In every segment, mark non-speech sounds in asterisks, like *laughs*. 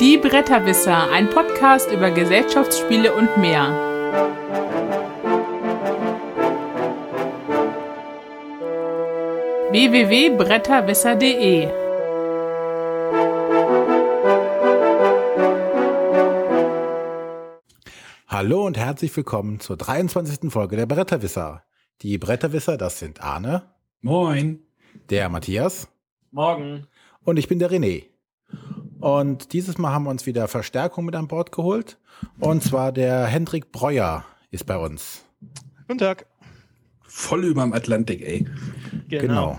Die Bretterwisser, ein Podcast über Gesellschaftsspiele und mehr. www.bretterwisser.de Hallo und herzlich willkommen zur 23. Folge der Bretterwisser. Die Bretterwisser, das sind Arne. Moin. Der Matthias. Morgen. Und ich bin der René. Und dieses Mal haben wir uns wieder Verstärkung mit an Bord geholt. Und zwar der Hendrik Breuer ist bei uns. Guten Tag. Voll über dem Atlantik, ey. Genau. genau.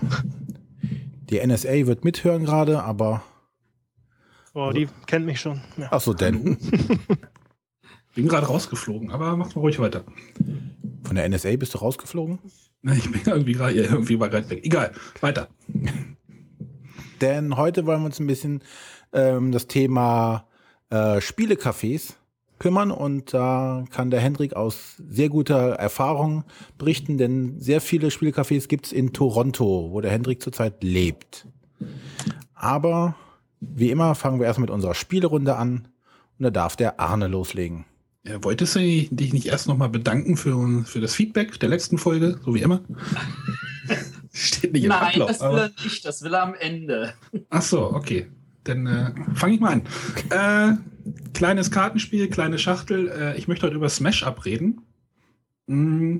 Die NSA wird mithören gerade, aber. Oh, die kennt mich schon. Ja. Ach so, denn. *laughs* bin gerade rausgeflogen, aber macht mal ruhig weiter. Von der NSA bist du rausgeflogen? Ich bin irgendwie gerade, irgendwie war gerade weg. Egal, weiter. Denn heute wollen wir uns ein bisschen ähm, das Thema äh, Spielecafés kümmern und da kann der Hendrik aus sehr guter Erfahrung berichten, denn sehr viele Spielecafés gibt es in Toronto, wo der Hendrik zurzeit lebt. Aber wie immer fangen wir erst mit unserer Spielerunde an und da darf der Arne loslegen. Ja, wolltest du dich nicht erst nochmal bedanken für, für das Feedback der letzten Folge, so wie immer? *laughs* Steht nicht im Nein, Ablauf, das will er nicht, das will er am Ende. Ach so, okay. Dann äh, fange ich mal an. Äh, kleines Kartenspiel, kleine Schachtel. Äh, ich möchte heute über Smash Up reden. Mm,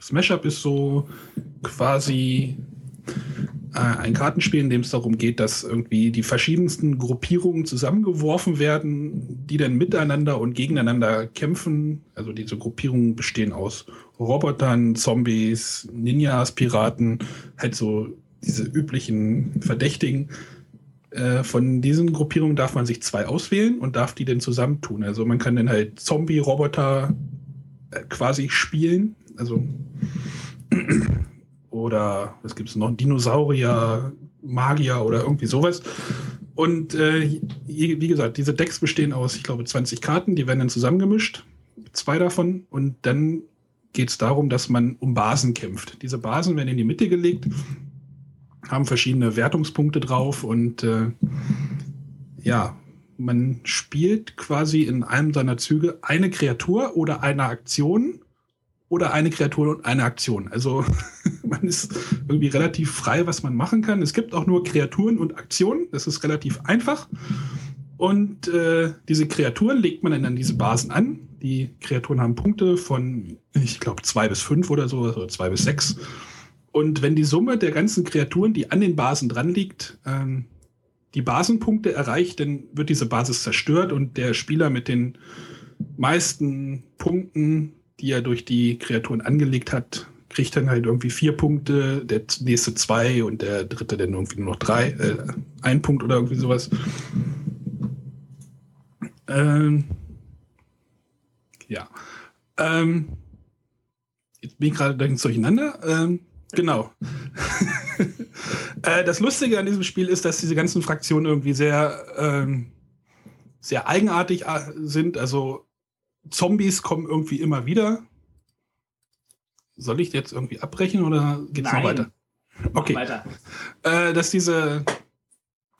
Smash Up ist so quasi äh, ein Kartenspiel, in dem es darum geht, dass irgendwie die verschiedensten Gruppierungen zusammengeworfen werden, die dann miteinander und gegeneinander kämpfen. Also diese Gruppierungen bestehen aus Robotern, Zombies, Ninjas, Piraten, halt so diese üblichen Verdächtigen. Äh, von diesen Gruppierungen darf man sich zwei auswählen und darf die dann zusammentun. Also man kann dann halt Zombie-Roboter äh, quasi spielen. Also *clears throat* oder was gibt es noch? Dinosaurier, Magier oder irgendwie sowas. Und äh, wie gesagt, diese Decks bestehen aus, ich glaube, 20 Karten, die werden dann zusammengemischt. Zwei davon. Und dann geht es darum, dass man um Basen kämpft. Diese Basen werden in die Mitte gelegt, haben verschiedene Wertungspunkte drauf und äh, ja, man spielt quasi in einem seiner Züge eine Kreatur oder eine Aktion oder eine Kreatur und eine Aktion. Also *laughs* man ist irgendwie relativ frei, was man machen kann. Es gibt auch nur Kreaturen und Aktionen. Das ist relativ einfach. Und äh, diese Kreaturen legt man dann an diese Basen an. Die Kreaturen haben Punkte von, ich glaube, zwei bis fünf oder so, oder zwei bis sechs. Und wenn die Summe der ganzen Kreaturen, die an den Basen dran liegt, ähm, die Basenpunkte erreicht, dann wird diese Basis zerstört und der Spieler mit den meisten Punkten die er durch die Kreaturen angelegt hat, kriegt dann halt irgendwie vier Punkte, der nächste zwei und der dritte dann irgendwie nur noch drei, äh, ein Punkt oder irgendwie sowas. Ähm, ja. Ähm, jetzt bin ich gerade durcheinander. Ähm, genau. *laughs* äh, das Lustige an diesem Spiel ist, dass diese ganzen Fraktionen irgendwie sehr, ähm, sehr eigenartig äh, sind. Also Zombies kommen irgendwie immer wieder. Soll ich jetzt irgendwie abbrechen oder geht es noch weiter? Okay. Weiter. Äh, dass diese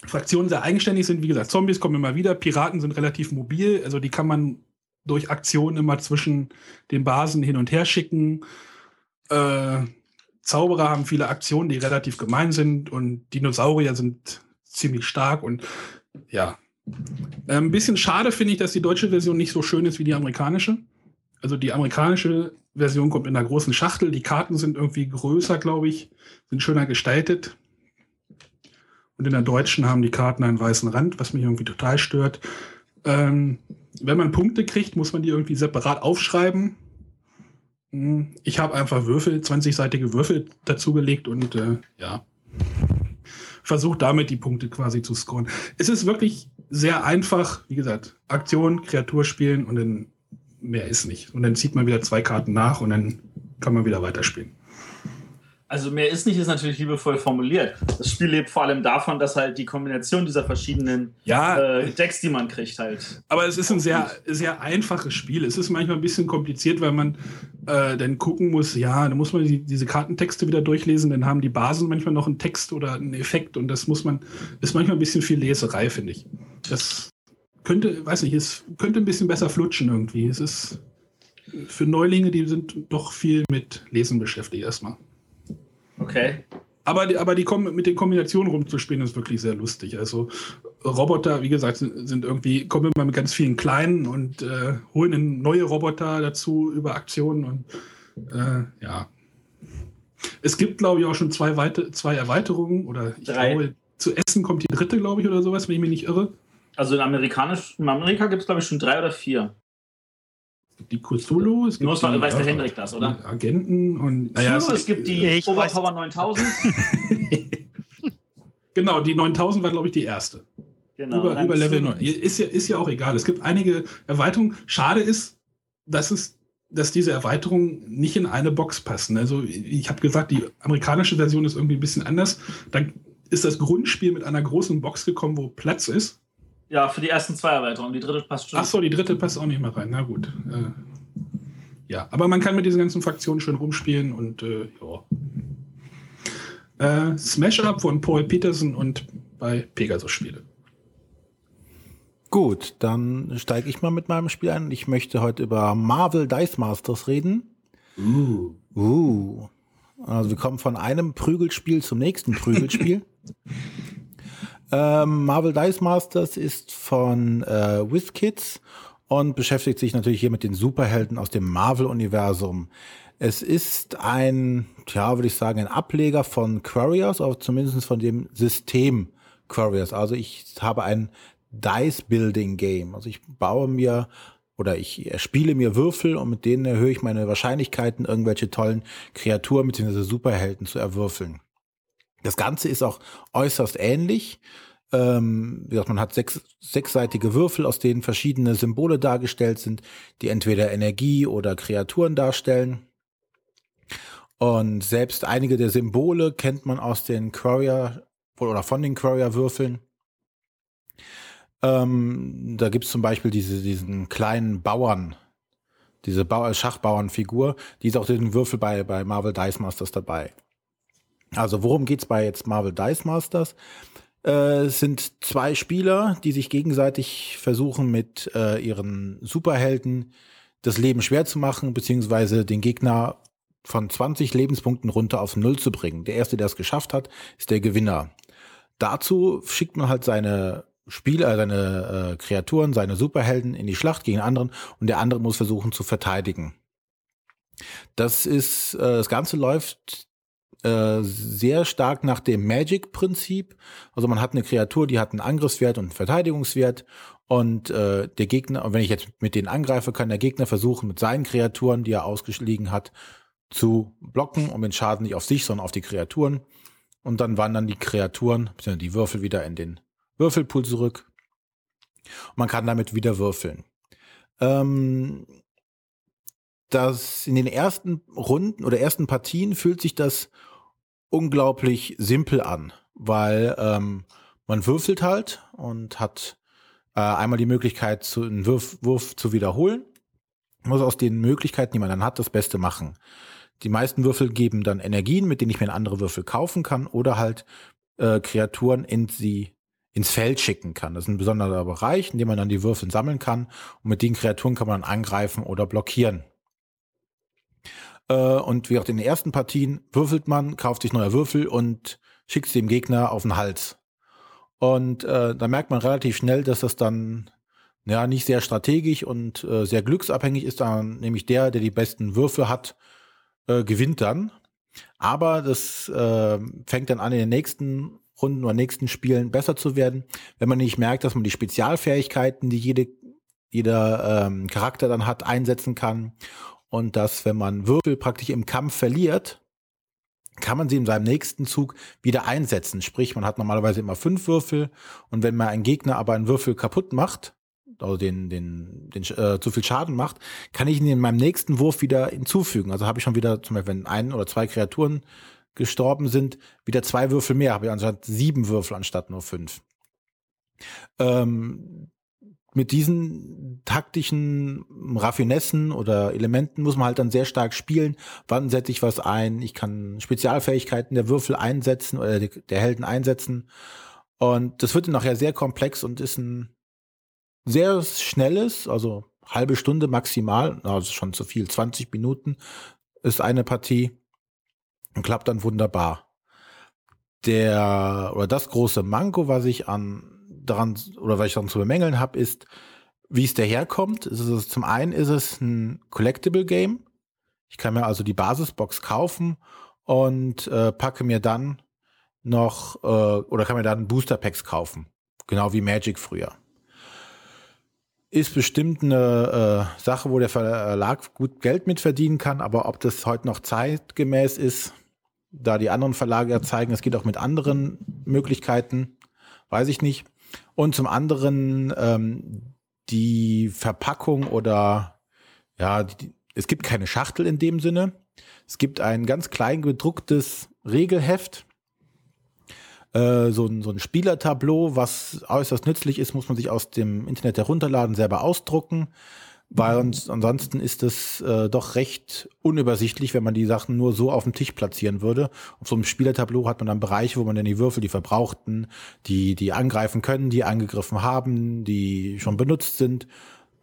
Fraktionen sehr eigenständig sind. Wie gesagt, Zombies kommen immer wieder. Piraten sind relativ mobil. Also die kann man durch Aktionen immer zwischen den Basen hin und her schicken. Äh, Zauberer haben viele Aktionen, die relativ gemein sind. Und Dinosaurier sind ziemlich stark. Und ja, äh, ein bisschen schade finde ich, dass die deutsche Version nicht so schön ist wie die amerikanische. Also die amerikanische Version kommt in einer großen Schachtel. Die Karten sind irgendwie größer, glaube ich, sind schöner gestaltet. Und in der deutschen haben die Karten einen weißen Rand, was mich irgendwie total stört. Ähm, wenn man Punkte kriegt, muss man die irgendwie separat aufschreiben. Hm, ich habe einfach Würfel, 20-seitige Würfel dazugelegt und äh, ja, versucht damit die Punkte quasi zu scoren. Es ist wirklich sehr einfach, wie gesagt, Aktion, Kreatur spielen und dann mehr ist nicht. Und dann zieht man wieder zwei Karten nach und dann kann man wieder weiterspielen. Also mehr ist nicht, ist natürlich liebevoll formuliert. Das Spiel lebt vor allem davon, dass halt die Kombination dieser verschiedenen ja, äh, Decks, die man kriegt, halt. Aber es ist ein sehr, sehr einfaches Spiel. Es ist manchmal ein bisschen kompliziert, weil man äh, dann gucken muss, ja, da muss man die, diese Kartentexte wieder durchlesen, dann haben die Basen manchmal noch einen Text oder einen Effekt und das muss man, ist manchmal ein bisschen viel Leserei, finde ich. Das könnte, weiß nicht, es könnte ein bisschen besser flutschen irgendwie. Es ist für Neulinge, die sind doch viel mit Lesen beschäftigt erstmal. Okay. Aber, die, aber die kommen mit den Kombinationen rumzuspielen, ist wirklich sehr lustig. Also Roboter, wie gesagt, sind, sind irgendwie, kommen immer mit ganz vielen kleinen und äh, holen neue Roboter dazu über Aktionen und äh, ja. Es gibt, glaube ich, auch schon zwei, weite, zwei Erweiterungen oder ich Drei. glaube, zu Essen kommt die dritte, glaube ich, oder sowas, wenn ich mich nicht irre. Also in, Amerikanisch, in Amerika gibt es, glaube ich, schon drei oder vier. Die Cthulhu, es gibt Nur die, weiß der ja, Hendrik das, oder? die Agenten und Naja, es, gibt die Ich weiß- Overpower 9000. *laughs* Genau, die 9000 war, glaube ich, die erste. Genau. über, über Level zu- 9. Ist ja, ist ja auch egal. Es gibt einige Erweiterungen. Schade ist, dass es dass diese Erweiterungen nicht in eine Box passen. Also ich habe gesagt, die amerikanische Version ist irgendwie ein bisschen anders. Dann ist das Grundspiel mit einer großen Box gekommen, wo Platz ist. Ja, für die ersten zwei Erweiterungen. Die dritte passt schon. Ach so, die dritte passt auch nicht mehr rein. Na gut. Äh, ja, aber man kann mit diesen ganzen Fraktionen schön rumspielen und äh, ja. Äh, Smash Up von Paul Peterson und bei Pegasus Spiele. Gut, dann steige ich mal mit meinem Spiel ein. Ich möchte heute über Marvel Dice Masters reden. Uh. Also wir kommen von einem Prügelspiel zum nächsten Prügelspiel. *laughs* ähm, Marvel Dice Masters ist von äh, WizKids und beschäftigt sich natürlich hier mit den Superhelden aus dem Marvel-Universum. Es ist ein, tja, würde ich sagen, ein Ableger von Quarriors, aber zumindest von dem System Quarriors. Also ich habe ein Dice-Building-Game. Also ich baue mir oder ich spiele mir Würfel und mit denen erhöhe ich meine Wahrscheinlichkeiten, irgendwelche tollen Kreaturen bzw. Superhelden zu erwürfeln. Das Ganze ist auch äußerst ähnlich. Ähm, man hat sechs, sechsseitige Würfel, aus denen verschiedene Symbole dargestellt sind, die entweder Energie oder Kreaturen darstellen. Und selbst einige der Symbole kennt man aus den Quarrier oder von den Quarrier-Würfeln. Ähm, da gibt's zum Beispiel diese, diesen kleinen Bauern, diese Bau Schachbauernfigur, die ist auch den Würfel bei, bei Marvel Dice Masters dabei. Also worum geht's bei jetzt Marvel Dice Masters? Äh, es sind zwei Spieler, die sich gegenseitig versuchen, mit äh, ihren Superhelden das Leben schwer zu machen, beziehungsweise den Gegner von 20 Lebenspunkten runter auf Null zu bringen. Der Erste, der es geschafft hat, ist der Gewinner. Dazu schickt man halt seine Spieler, seine äh, Kreaturen, seine Superhelden in die Schlacht gegen anderen und der andere muss versuchen zu verteidigen. Das ist, äh, das Ganze läuft äh, sehr stark nach dem Magic-Prinzip. Also man hat eine Kreatur, die hat einen Angriffswert und einen Verteidigungswert und äh, der Gegner, wenn ich jetzt mit denen angreife, kann der Gegner versuchen, mit seinen Kreaturen, die er ausgeschlagen hat, zu blocken, um den Schaden nicht auf sich, sondern auf die Kreaturen. Und dann wandern die Kreaturen, beziehungsweise die Würfel wieder in den Würfelpool zurück. Und man kann damit wieder würfeln. Ähm, das in den ersten Runden oder ersten Partien fühlt sich das unglaublich simpel an, weil ähm, man würfelt halt und hat äh, einmal die Möglichkeit, zu, einen Wurf, Wurf zu wiederholen. Man muss aus den Möglichkeiten, die man dann hat, das Beste machen. Die meisten Würfel geben dann Energien, mit denen ich mir andere Würfel kaufen kann oder halt äh, Kreaturen in sie ins Feld schicken kann. Das ist ein besonderer Bereich, in dem man dann die Würfel sammeln kann und mit den Kreaturen kann man dann angreifen oder blockieren. Äh, und wie auch in den ersten Partien würfelt man, kauft sich neue Würfel und schickt sie dem Gegner auf den Hals. Und äh, da merkt man relativ schnell, dass das dann ja nicht sehr strategisch und äh, sehr glücksabhängig ist, dann nämlich der, der die besten Würfe hat, äh, gewinnt dann. Aber das äh, fängt dann an, in den nächsten Runden oder nächsten Spielen besser zu werden, wenn man nicht merkt, dass man die Spezialfähigkeiten, die jede, jeder ähm, Charakter dann hat, einsetzen kann. Und dass, wenn man Würfel praktisch im Kampf verliert, kann man sie in seinem nächsten Zug wieder einsetzen. Sprich, man hat normalerweise immer fünf Würfel und wenn man einen Gegner aber einen Würfel kaputt macht, also den, den, den äh, zu viel Schaden macht, kann ich ihn in meinem nächsten Wurf wieder hinzufügen. Also habe ich schon wieder, zum Beispiel, wenn ein oder zwei Kreaturen gestorben sind, wieder zwei Würfel mehr, habe ich anstatt sieben Würfel anstatt nur fünf. Ähm, mit diesen taktischen Raffinessen oder Elementen muss man halt dann sehr stark spielen. Wann setze ich was ein? Ich kann Spezialfähigkeiten der Würfel einsetzen oder der Helden einsetzen. Und das wird dann nachher sehr komplex und ist ein sehr schnelles, also halbe Stunde maximal, also schon zu viel, 20 Minuten ist eine Partie und klappt dann wunderbar. Der oder das große Manko, was ich an daran oder was ich dann zu bemängeln habe, ist, wie es daherkommt. Es zum einen ist es ein Collectible Game. Ich kann mir also die Basisbox kaufen und äh, packe mir dann noch äh, oder kann mir dann Booster Packs kaufen. Genau wie Magic früher. Ist bestimmt eine äh, Sache, wo der Verlag gut Geld mit verdienen kann, aber ob das heute noch zeitgemäß ist, da die anderen Verlage ja zeigen, es geht auch mit anderen Möglichkeiten, weiß ich nicht. Und zum anderen ähm, die Verpackung oder ja, die, es gibt keine Schachtel in dem Sinne. Es gibt ein ganz klein gedrucktes Regelheft, äh, so, ein, so ein Spielertableau, was äußerst nützlich ist, muss man sich aus dem Internet herunterladen, selber ausdrucken, weil uns, ansonsten ist es äh, doch recht unübersichtlich, wenn man die Sachen nur so auf dem Tisch platzieren würde. Auf so einem Spielertableau hat man dann Bereiche, wo man dann die Würfel, die verbrauchten, die, die angreifen können, die angegriffen haben, die schon benutzt sind,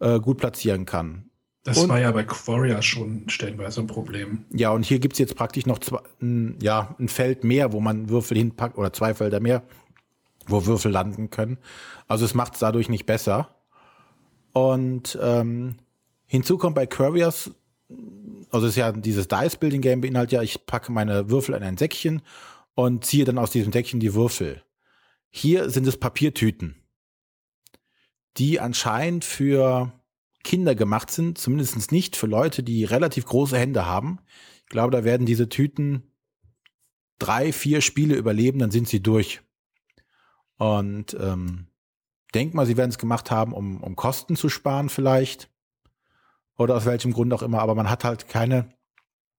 äh, gut platzieren kann. Das Und- war ja bei Quaria schon stellenweise ein Problem. Ja, und hier gibt's jetzt praktisch noch zwei, ein, ja, ein Feld mehr, wo man Würfel hinpackt, oder zwei Felder mehr, wo Würfel landen können. Also es macht's dadurch nicht besser. Und ähm, hinzu kommt bei Curious, also ist ja dieses Dice-Building-Game beinhaltet ja, ich packe meine Würfel in ein Säckchen und ziehe dann aus diesem Säckchen die Würfel. Hier sind es Papiertüten, die anscheinend für Kinder gemacht sind, zumindest nicht für Leute, die relativ große Hände haben. Ich glaube, da werden diese Tüten drei, vier Spiele überleben, dann sind sie durch. Und ähm, denk mal, sie werden es gemacht haben, um, um Kosten zu sparen vielleicht. Oder aus welchem Grund auch immer, aber man hat halt keine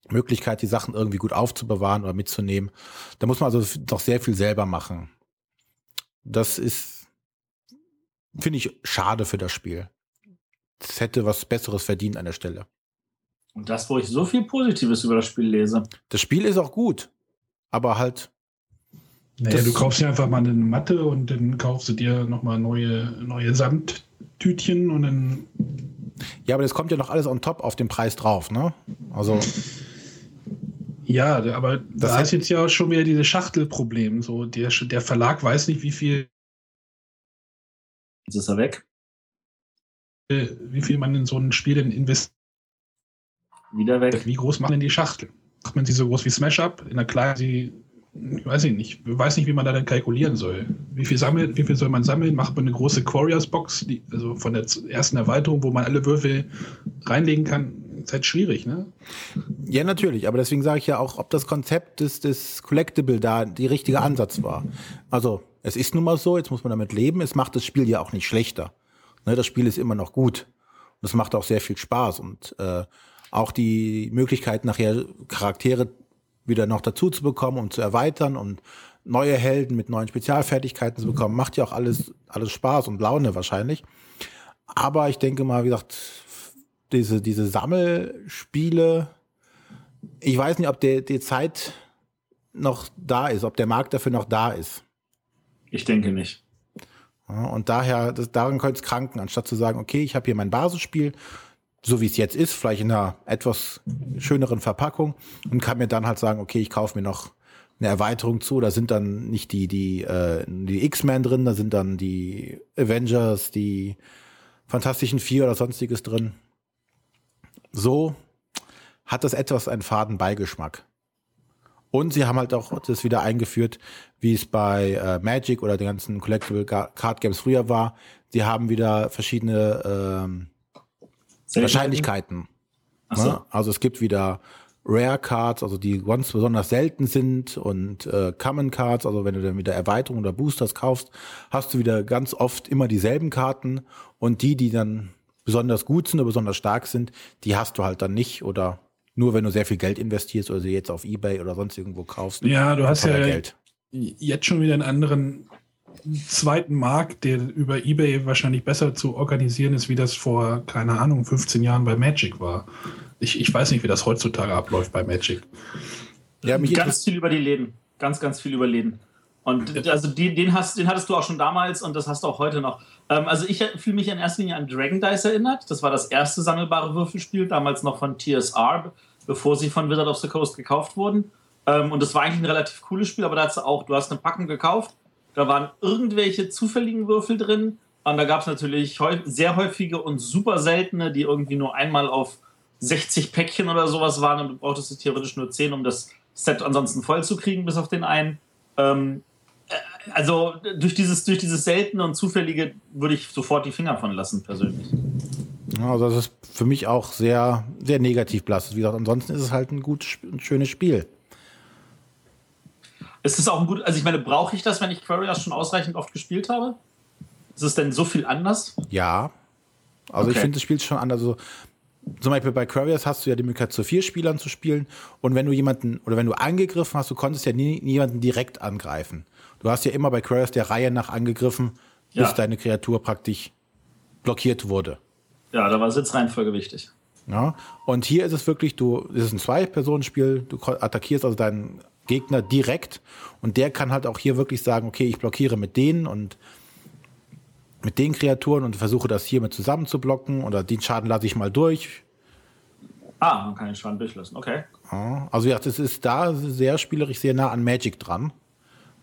Möglichkeit, die Sachen irgendwie gut aufzubewahren oder mitzunehmen. Da muss man also doch sehr viel selber machen. Das ist, finde ich, schade für das Spiel. Es hätte was Besseres verdient an der Stelle. Und das, wo ich so viel Positives über das Spiel lese. Das Spiel ist auch gut, aber halt, Naja, Das- du kaufst dir einfach mal eine Matte und dann kaufst du dir nochmal neue, neue Samttütchen und dann. ja, aber das kommt ja noch alles on top auf den Preis drauf, ne? Also, Ja, aber Das da ist jetzt ja schon wieder dieses Schachtelproblem. So, der, der Verlag weiß nicht, wie viel, Jetzt ist er weg. wie viel man in so ein Spiel denn investiert. Wieder weg. Wie groß machen denn die Schachtel? Macht man sie so groß wie Smash Up? In der kleinen, sie, ich weiß ich nicht. Ich weiß nicht, wie man da dann kalkulieren soll. Wie viel sammelt, wie viel soll man sammeln? Macht man eine große Quarriors Box, die, also von der ersten Erweiterung, wo man alle Würfel reinlegen kann? Ist halt schwierig, ne? ja, natürlich, aber deswegen sage ich ja auch, ob das Konzept des, des Collectible da die richtige Ansatz war. Also, es ist nun mal so, jetzt muss man damit leben, es macht das Spiel ja auch nicht schlechter. Ne, das Spiel ist immer noch gut. Und es macht auch sehr viel Spaß und äh, auch die Möglichkeit, nachher Charaktere wieder noch dazu zu bekommen, um zu erweitern und neue Helden mit neuen Spezialfertigkeiten zu bekommen, macht ja auch alles, alles Spaß und Laune wahrscheinlich. Aber ich denke mal, wie gesagt, diese, diese Sammelspiele, ich weiß nicht, ob der, die Zeit noch da ist, ob der Markt dafür noch da ist. Ich denke nicht. Ja, und daher, das, daran könnte es kranken, anstatt zu sagen, okay, ich habe hier mein Basisspiel, so wie es jetzt ist, vielleicht in einer etwas schöneren Verpackung und kann mir dann halt sagen, okay, ich kaufe mir noch eine Erweiterung zu. Da sind dann nicht die, die, äh, die X-Men drin, da sind dann die Avengers, die Fantastischen Vier oder sonstiges drin. So hat das etwas einen faden Beigeschmack. Und sie haben halt auch das wieder eingeführt, wie es bei äh, Magic oder den ganzen Collectible Card Games früher war. Sie haben wieder verschiedene ähm, Wahrscheinlichkeiten. Achso. Ne? Also es gibt wieder Rare Cards, also die ganz besonders selten sind und äh, Common Cards, also wenn du dann wieder Erweiterungen oder Boosters kaufst, hast du wieder ganz oft immer dieselben Karten und die, die dann besonders gut sind oder besonders stark sind, die hast du halt dann nicht oder nur wenn du sehr viel Geld investierst oder sie jetzt auf Ebay oder sonst irgendwo kaufst. Ja, du hast teuer ja Geld. jetzt schon wieder einen anderen zweiten Markt, der über Ebay wahrscheinlich besser zu organisieren ist, wie das vor, keine Ahnung, 15 Jahren bei Magic war. Ich, ich weiß nicht, wie das heutzutage abläuft bei Magic. Ja, mich Ganz viel über die Läden. Ganz, ganz viel über Läden. Und also den, den, hast, den hattest du auch schon damals und das hast du auch heute noch. Ähm, also ich fühle mich in erster Linie an Dragon Dice erinnert. Das war das erste sammelbare Würfelspiel, damals noch von TSR, bevor sie von Wizard of the Coast gekauft wurden. Ähm, und das war eigentlich ein relativ cooles Spiel, aber da hast du auch, du hast eine Packung gekauft, da waren irgendwelche zufälligen Würfel drin und da gab es natürlich sehr häufige und super seltene, die irgendwie nur einmal auf 60 Päckchen oder sowas waren und du brauchtest theoretisch nur 10, um das Set ansonsten voll zu kriegen, bis auf den einen. Ähm, äh, also durch dieses, durch dieses seltene und zufällige würde ich sofort die Finger von lassen, persönlich. Also das ist für mich auch sehr, sehr negativ blass. Wie gesagt, ansonsten ist es halt ein gut, ein schönes Spiel. Ist es auch ein gut, also ich meine, brauche ich das, wenn ich Quarriors schon ausreichend oft gespielt habe? Ist es denn so viel anders? Ja. Also okay. ich finde, das spielt schon anders. Also zum Beispiel bei Quarriors hast du ja die Möglichkeit, zu vier Spielern zu spielen. Und wenn du jemanden, oder wenn du angegriffen hast, du konntest ja nie, niemanden direkt angreifen. Du hast ja immer bei Quarriors der Reihe nach angegriffen, bis ja. deine Kreatur praktisch blockiert wurde. Ja, da war Sitzreihenfolge wichtig. Ja, und hier ist es wirklich, du, es ist ein Zwei-Personen-Spiel, du attackierst also deinen Gegner direkt und der kann halt auch hier wirklich sagen, okay, ich blockiere mit denen und mit den Kreaturen und versuche das hier mit zusammen zu blocken oder den Schaden lasse ich mal durch. Ah, man kann den Schaden durchlassen, okay. Also ja, das ist da sehr spielerisch sehr nah an Magic dran,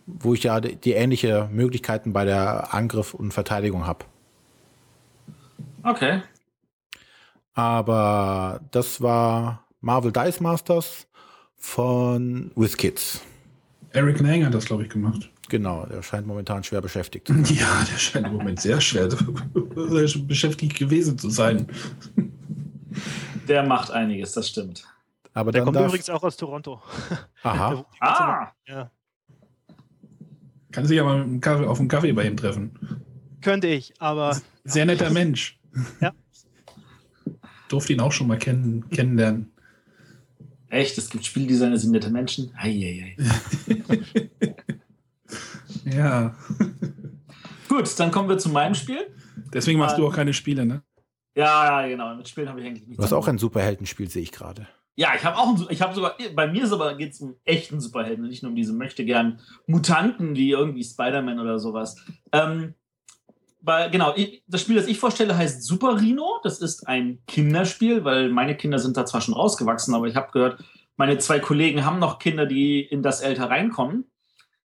wo ich ja die, die ähnliche Möglichkeiten bei der Angriff und Verteidigung habe. Okay. Aber das war Marvel Dice Masters von WizKids. Eric Lang hat das, glaube ich, gemacht. Genau, der scheint momentan schwer beschäftigt. *laughs* Ja, der scheint im Moment sehr schwer *laughs* beschäftigt gewesen zu sein. Der macht einiges, das stimmt. Aber der kommt übrigens auch aus Toronto. Aha. *laughs* ah! Ja. Kann sich ja mal auf einen Kaffee bei ihm treffen. Könnte ich, aber. Sehr netter Mensch. Ja. Durfte ihn auch schon mal kennen, kennenlernen. Echt? Es gibt Spieldesigner, sind nette Menschen? Eieiei. *laughs* Ja. Gut, dann kommen wir zu meinem Spiel. Deswegen machst du auch keine Spiele, ne? Ja, genau. Mit Spielen habe ich eigentlich nichts. Du hast auch ein Superheldenspiel, sehe ich gerade. Ja, ich habe auch ein, ich habe sogar, bei mir ist aber geht es um echten Superhelden, nicht nur um diese möchte gern Mutanten wie irgendwie Spider-Man oder sowas. Ähm, bei, genau, das Spiel, das ich vorstelle, heißt Super Rhino. Das ist ein Kinderspiel, weil meine Kinder sind da zwar schon rausgewachsen, aber ich habe gehört, meine zwei Kollegen haben noch Kinder, die in das Alter reinkommen.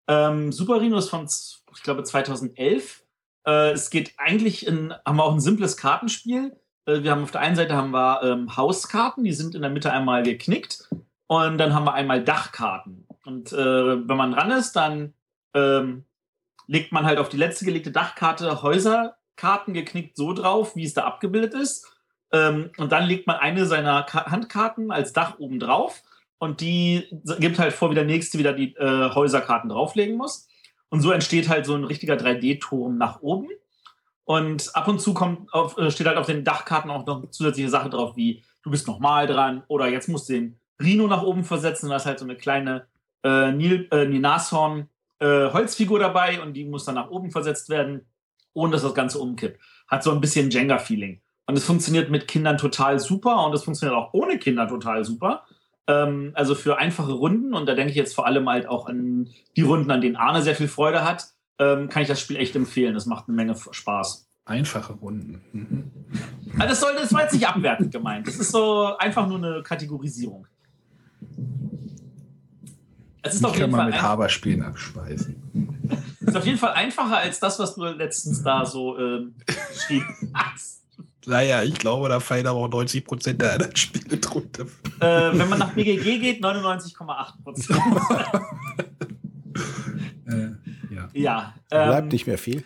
Ähm, Super Rhino ist von, ich glaube, 2011. Äh, es geht eigentlich in, haben wir auch ein simples Kartenspiel. Äh, wir haben auf der einen Seite haben wir ähm, Hauskarten, die sind in der Mitte einmal geknickt. Und dann haben wir einmal Dachkarten. Und äh, wenn man dran ist, dann ähm, legt man halt auf die letzte gelegte Dachkarte Häuserkarten geknickt so drauf, wie es da abgebildet ist. Ähm, und dann legt man eine seiner Ka Handkarten als Dach oben drauf und die gibt halt vor, wie der nächste wieder die äh, Häuserkarten drauflegen muss. Und so entsteht halt so ein richtiger 3D-Turm nach oben. Und ab und zu kommt auf, äh, steht halt auf den Dachkarten auch noch zusätzliche Sache drauf, wie du bist nochmal dran oder jetzt musst du den Rhino nach oben versetzen. Und da ist halt so eine kleine äh, Nil, äh, Nashorn äh, Holzfigur dabei und die muss dann nach oben versetzt werden, ohne dass das Ganze umkippt. Hat so ein bisschen Jenga-Feeling. Und es funktioniert mit Kindern total super und es funktioniert auch ohne Kinder total super. Ähm, also für einfache Runden, und da denke ich jetzt vor allem halt auch an die Runden, an denen Arne sehr viel Freude hat, ähm, kann ich das Spiel echt empfehlen. Das macht eine Menge Spaß. Einfache Runden. Mhm. Also das, soll, das war jetzt nicht abwertend gemeint. Das ist so einfach nur eine Kategorisierung. Es ist ich auf jeden kann Fall mit Haberspielen abspeisen. Es ist auf jeden Fall einfacher als das, was du letztens da so ähm, geschrieben hast. Naja, ich glaube, da fallen aber auch 90 Prozent der anderen Spiele drunter. Äh, wenn man nach BGG geht, 99,8 Prozent. äh, *laughs* ja. ja ähm, bleibt nicht mehr viel.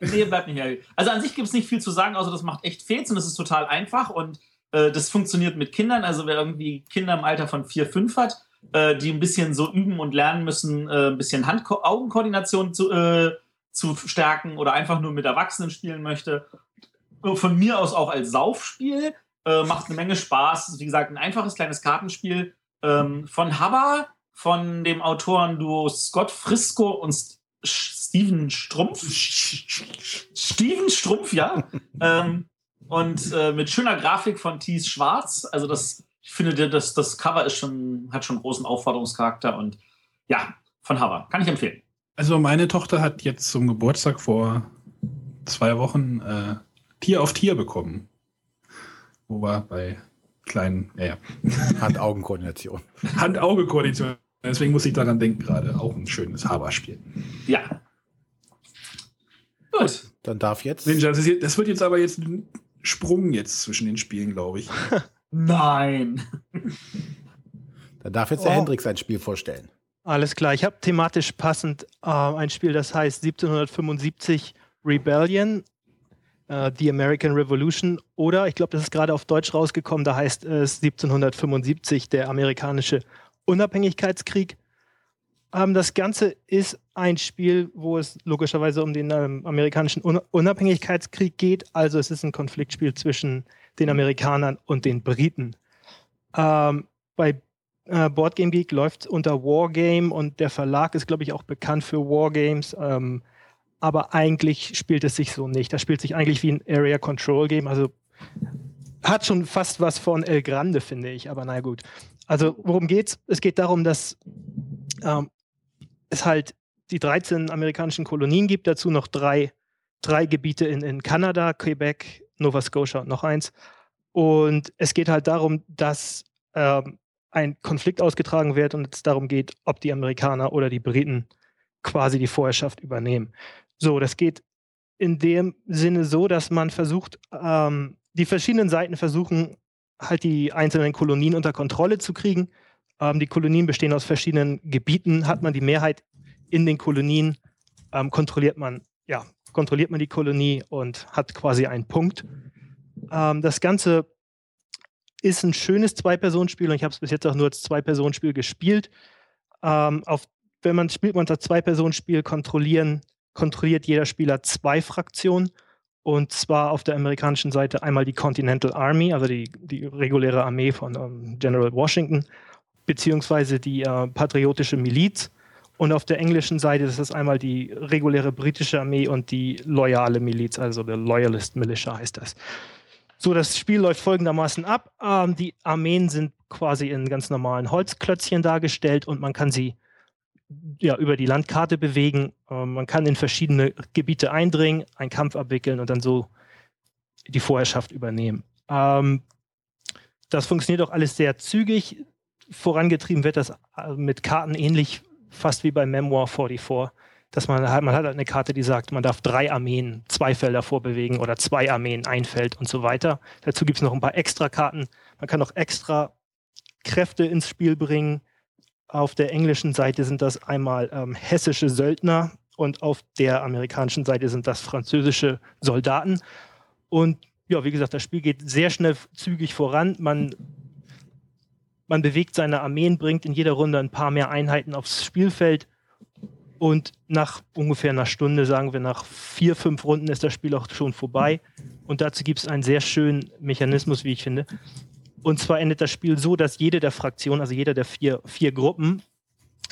Nee, bleibt nicht mehr viel. Also an sich gibt es nicht viel zu sagen, außer das macht echt Fets und das ist total einfach und äh, das funktioniert mit Kindern. Also wer irgendwie Kinder im Alter von 4, 5 hat, äh, die ein bisschen so üben und lernen müssen, äh, ein bisschen Hand-Augen-Koordination zu, äh, zu stärken oder einfach nur mit Erwachsenen spielen möchte von mir aus auch als Saufspiel. Äh, macht eine Menge Spaß. Wie gesagt, ein einfaches kleines Kartenspiel ähm, von Habba, von dem Autoren-Duo Scott Frisco und Steven Strumpf. Steven Strumpf, ja. *laughs* ähm, und äh, mit schöner Grafik von Thies Schwarz. Also das, ich finde, das, das Cover ist schon, hat schon großen Aufforderungscharakter und ja, von Habba. Kann ich empfehlen. Also meine Tochter hat jetzt zum Geburtstag vor zwei Wochen äh, Tier auf Tier bekommen. Wo war bei kleinen, ja, ja. *laughs* Hand-Augen-Koordination. Hand-Auge-Koordination. Deswegen muss ich daran denken gerade. Auch ein schönes Haberspiel. Ja. Gut. Dann darf jetzt. Ninja, das, jetzt, das, wird jetzt aber jetzt ein Sprung jetzt zwischen den Spielen, glaube ich. *laughs* Nein. Dann darf jetzt der oh. Hendrik sein Spiel vorstellen. Alles klar. Ich habe thematisch passend äh, ein Spiel, das heißt 1775 Rebellion, äh, The American Revolution. Oder ich glaube, das ist gerade auf Deutsch rausgekommen, da heißt es 1775 der amerikanische Unabhängigkeitskrieg. Ähm, das Ganze ist ein Spiel, wo es logischerweise um den ähm, amerikanischen Un Unabhängigkeitskrieg geht. Also es ist ein Konfliktspiel zwischen den Amerikanern und den Briten. Ähm, bei äh, Boardgame Geek läuft unter Wargame und der Verlag ist, glaube ich, auch bekannt für Wargames. Ähm, aber eigentlich spielt es sich so nicht. Das spielt sich eigentlich wie ein Area Control Game. Also hat schon fast was von El Grande, finde ich. Aber naja, gut. Also worum geht's? Es geht darum, dass ähm, es halt die 13 amerikanischen Kolonien gibt, dazu noch drei, drei Gebiete in, in Kanada, Quebec, Nova Scotia und noch eins. Und es geht halt darum, dass ähm, ein Konflikt ausgetragen wird und es darum geht, ob die Amerikaner oder die Briten quasi die Vorherrschaft übernehmen. So, das geht in dem Sinne so, dass man versucht, ähm, die verschiedenen Seiten versuchen, halt die einzelnen Kolonien unter Kontrolle zu kriegen. Ähm, die Kolonien bestehen aus verschiedenen Gebieten. Hat man die Mehrheit in den Kolonien, ähm, kontrolliert man, ja, kontrolliert man die Kolonie und hat quasi einen Punkt. Ähm, das Ganze ist ein schönes Zwei-Personen-Spiel und ich habe es bis jetzt auch nur als Zwei-Personen-Spiel gespielt. Ähm, auf, wenn man spielt man das Zwei-Personen-Spiel, kontrollieren, kontrolliert jeder Spieler zwei Fraktionen. Und zwar auf der amerikanischen Seite einmal die Continental Army, also die, die reguläre Armee von ähm, General Washington, beziehungsweise die äh, patriotische Miliz. Und auf der englischen Seite ist es einmal die reguläre britische Armee und die loyale Miliz, also der Loyalist Militia heißt das. So, das Spiel läuft folgendermaßen ab. Ähm, die Armeen sind quasi in ganz normalen Holzklötzchen dargestellt und man kann sie ja, über die Landkarte bewegen. Ähm, man kann in verschiedene Gebiete eindringen, einen Kampf abwickeln und dann so die Vorherrschaft übernehmen. Ähm, das funktioniert auch alles sehr zügig. Vorangetrieben wird das äh, mit Karten ähnlich fast wie bei Memoir 44 dass man, man hat halt eine Karte, die sagt, man darf drei Armeen zwei Felder vorbewegen oder zwei Armeen ein Feld und so weiter. Dazu gibt es noch ein paar extra Karten. Man kann auch extra Kräfte ins Spiel bringen. Auf der englischen Seite sind das einmal ähm, hessische Söldner und auf der amerikanischen Seite sind das französische Soldaten. Und ja, wie gesagt, das Spiel geht sehr schnell zügig voran. Man, man bewegt seine Armeen, bringt in jeder Runde ein paar mehr Einheiten aufs Spielfeld und nach ungefähr einer Stunde, sagen wir nach vier, fünf Runden, ist das Spiel auch schon vorbei. Und dazu gibt es einen sehr schönen Mechanismus, wie ich finde. Und zwar endet das Spiel so, dass jede der Fraktionen, also jeder der vier, vier Gruppen,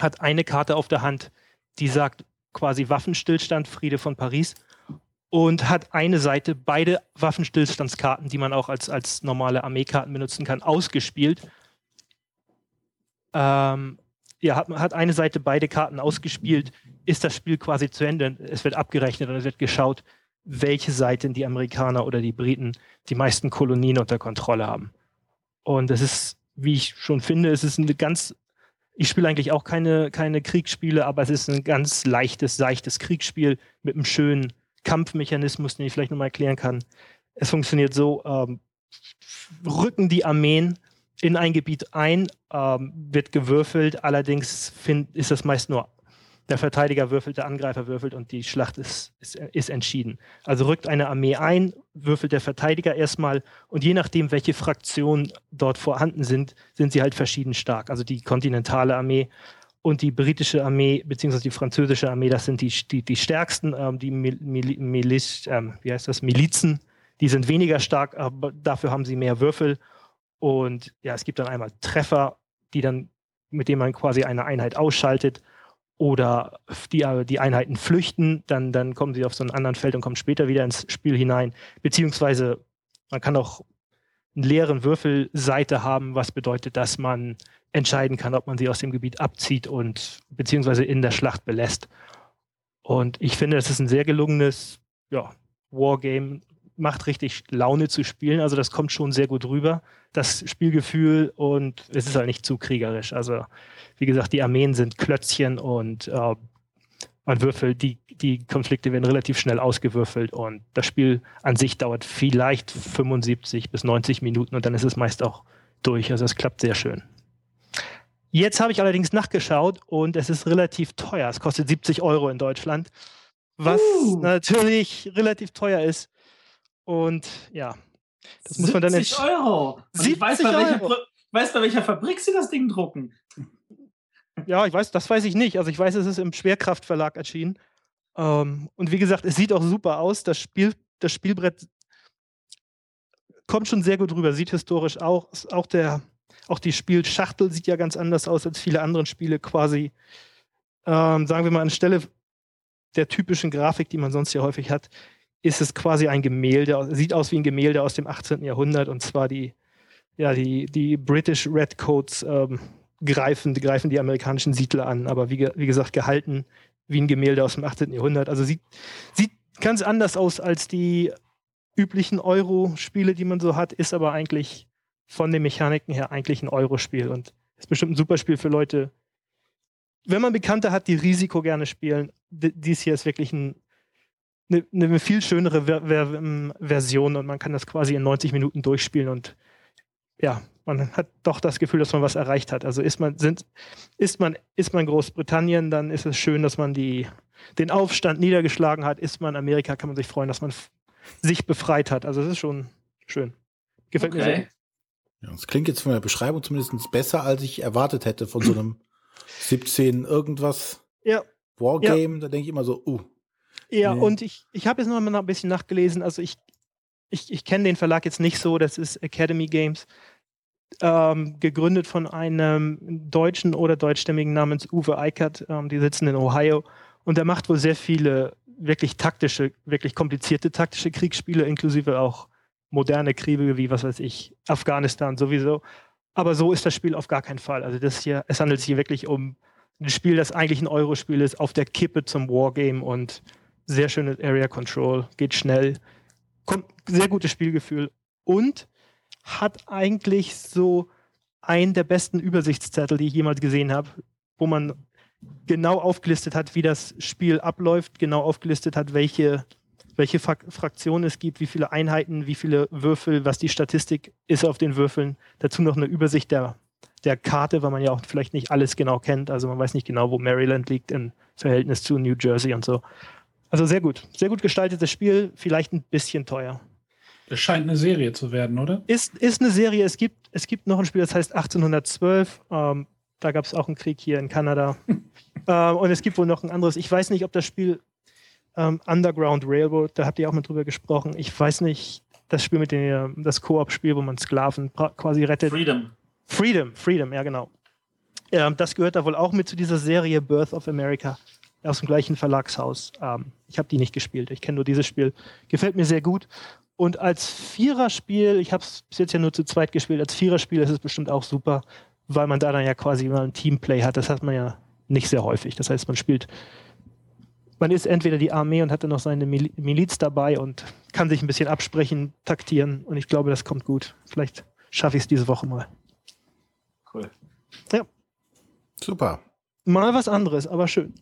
hat eine Karte auf der Hand, die sagt quasi Waffenstillstand, Friede von Paris. Und hat eine Seite beide Waffenstillstandskarten, die man auch als, als normale Armeekarten benutzen kann, ausgespielt. Ähm, ja, hat, hat eine Seite beide Karten ausgespielt, ist das Spiel quasi zu Ende. Es wird abgerechnet und es wird geschaut, welche Seiten die Amerikaner oder die Briten die meisten Kolonien unter Kontrolle haben. Und es ist, wie ich schon finde, es ist eine ganz, ich spiele eigentlich auch keine, keine Kriegsspiele, aber es ist ein ganz leichtes, seichtes Kriegsspiel mit einem schönen Kampfmechanismus, den ich vielleicht nochmal erklären kann. Es funktioniert so, ähm, rücken die Armeen in ein Gebiet ein, ähm, wird gewürfelt, allerdings find, ist das meist nur der Verteidiger würfelt, der Angreifer würfelt und die Schlacht ist, ist, ist, entschieden. Also rückt eine Armee ein, würfelt der Verteidiger erstmal und je nachdem, welche Fraktionen dort vorhanden sind, sind sie halt verschieden stark. Also die kontinentale Armee und die britische Armee beziehungsweise die französische Armee, das sind die, die, die stärksten, ähm, die Mil Mil Miliz, ähm, wie heißt das, Milizen, die sind weniger stark, aber dafür haben sie mehr Würfel und ja, es gibt dann einmal Treffer, die dann, mit denen man quasi eine Einheit ausschaltet oder die, die Einheiten flüchten, dann, dann kommen sie auf so einen anderen Feld und kommen später wieder ins Spiel hinein. Beziehungsweise man kann auch einen leeren Würfelseite haben, was bedeutet, dass man entscheiden kann, ob man sie aus dem Gebiet abzieht und beziehungsweise in der Schlacht belässt. Und ich finde, das ist ein sehr gelungenes ja, Wargame. Macht richtig Laune zu spielen. Also das kommt schon sehr gut rüber. Das Spielgefühl und es ist halt nicht zu kriegerisch. Also wie gesagt, die Armeen sind Klötzchen und äh, man würfelt, die, die Konflikte werden relativ schnell ausgewürfelt und das Spiel an sich dauert vielleicht 75 bis 90 Minuten und dann ist es meist auch durch. Also es klappt sehr schön. Jetzt habe ich allerdings nachgeschaut und es ist relativ teuer. Es kostet 70 Euro in Deutschland, was uh. natürlich relativ teuer ist. Und ja, das muss man dann 70 Euro. 70 ich weiß, bei welcher, weiß, bei welcher Fabrik sie das Ding drucken. Ja, ich weiß, das weiß ich nicht. Also ich weiß, es ist im Schwerkraftverlag erschienen. Ähm, und wie gesagt, es sieht auch super aus. Das, Spiel, das Spielbrett kommt schon sehr gut rüber, sieht historisch auch. Auch, der, auch die Spielschachtel sieht ja ganz anders aus als viele andere Spiele quasi. Ähm, sagen wir mal, anstelle der typischen Grafik, die man sonst ja häufig hat, ist es quasi ein Gemälde, sieht aus wie ein Gemälde aus dem 18. Jahrhundert und zwar die, ja, die, die British Redcoats ähm, greifen, greifen die amerikanischen Siedler an, aber wie, wie gesagt, gehalten wie ein Gemälde aus dem 18. Jahrhundert. Also sieht, sieht ganz anders aus als die üblichen Euro-Spiele, die man so hat, ist aber eigentlich von den Mechaniken her eigentlich ein Euro-Spiel und ist bestimmt ein super Spiel für Leute. Wenn man Bekannte hat, die Risiko gerne spielen, dies hier ist wirklich ein, eine, eine viel schönere Ver Ver Version und man kann das quasi in 90 Minuten durchspielen und ja, man hat doch das Gefühl, dass man was erreicht hat. Also ist man, sind, ist man, ist man Großbritannien, dann ist es schön, dass man die, den Aufstand niedergeschlagen hat. Ist man Amerika, kann man sich freuen, dass man sich befreit hat. Also es ist schon schön. Gefällt okay. mir sehr. Ja, das klingt jetzt von der Beschreibung zumindest besser, als ich erwartet hätte von so einem *clears throat* 17 irgendwas ja. Wargame. Ja. Da denke ich immer so, uh. Ja, nee. und ich, ich habe jetzt noch mal ein bisschen nachgelesen. Also ich, ich, ich kenne den Verlag jetzt nicht so, das ist Academy Games ähm, gegründet von einem Deutschen oder Deutschstämmigen namens Uwe Eickert. Ähm, die sitzen in Ohio und der macht wohl sehr viele wirklich taktische, wirklich komplizierte taktische Kriegsspiele, inklusive auch moderne Kriege wie, was weiß ich, Afghanistan sowieso. Aber so ist das Spiel auf gar keinen Fall. Also das hier, es handelt sich hier wirklich um ein Spiel, das eigentlich ein Euro-Spiel ist, auf der Kippe zum Wargame und sehr schönes Area Control, geht schnell, kommt sehr gutes Spielgefühl und hat eigentlich so einen der besten Übersichtszettel, die ich jemals gesehen habe, wo man genau aufgelistet hat, wie das Spiel abläuft, genau aufgelistet hat, welche, welche Fraktionen es gibt, wie viele Einheiten, wie viele Würfel, was die Statistik ist auf den Würfeln. Dazu noch eine Übersicht der, der Karte, weil man ja auch vielleicht nicht alles genau kennt. Also man weiß nicht genau, wo Maryland liegt im Verhältnis zu New Jersey und so. Also sehr gut. Sehr gut gestaltetes Spiel, vielleicht ein bisschen teuer. Es scheint eine Serie zu werden, oder? Ist, ist eine Serie. Es gibt, es gibt noch ein Spiel, das heißt 1812. Ähm, da gab es auch einen Krieg hier in Kanada. *laughs* ähm, und es gibt wohl noch ein anderes. Ich weiß nicht, ob das Spiel ähm, Underground Railroad, da habt ihr auch mal drüber gesprochen. Ich weiß nicht, das Spiel mit dem, das Koop-Spiel, wo man Sklaven quasi rettet. Freedom. Freedom, Freedom, ja genau. Ähm, das gehört da wohl auch mit zu dieser Serie Birth of America aus dem gleichen Verlagshaus. Ähm, ich habe die nicht gespielt. Ich kenne nur dieses Spiel. Gefällt mir sehr gut. Und als Viererspiel, ich habe es bis jetzt ja nur zu zweit gespielt, als Viererspiel ist es bestimmt auch super, weil man da dann ja quasi mal ein Teamplay hat. Das hat man ja nicht sehr häufig. Das heißt, man spielt, man ist entweder die Armee und hat dann noch seine Miliz dabei und kann sich ein bisschen absprechen, taktieren. Und ich glaube, das kommt gut. Vielleicht schaffe ich es diese Woche mal. Cool. Ja. Super. Mal was anderes, aber schön.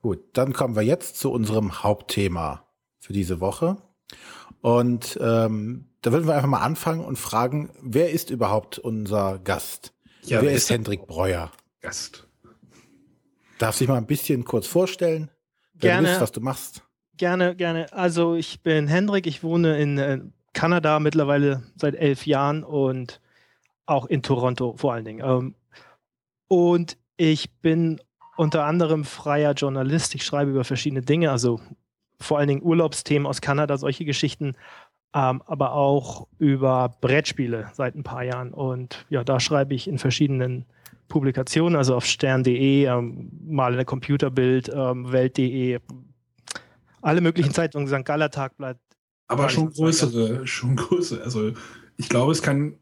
Gut, dann kommen wir jetzt zu unserem Hauptthema für diese Woche. Und ähm, da würden wir einfach mal anfangen und fragen, wer ist überhaupt unser Gast? Ja, wer ist, ist Hendrik Breuer? Gast. Darf sich mal ein bisschen kurz vorstellen, wer gerne, du bist, was du machst? Gerne, gerne. Also ich bin Hendrik, ich wohne in äh, Kanada mittlerweile seit elf Jahren und auch in Toronto vor allen Dingen. Ähm, und ich bin unter anderem freier Journalist. Ich schreibe über verschiedene Dinge, also vor allen Dingen Urlaubsthemen aus Kanada, solche Geschichten, ähm, aber auch über Brettspiele seit ein paar Jahren. Und ja, da schreibe ich in verschiedenen Publikationen, also auf stern.de, ähm, mal in der Computerbild, ähm, Welt.de, alle möglichen Zeitungen, St. Galler Tagblatt. Aber schon größere, schon größere. Also ich glaube, es kann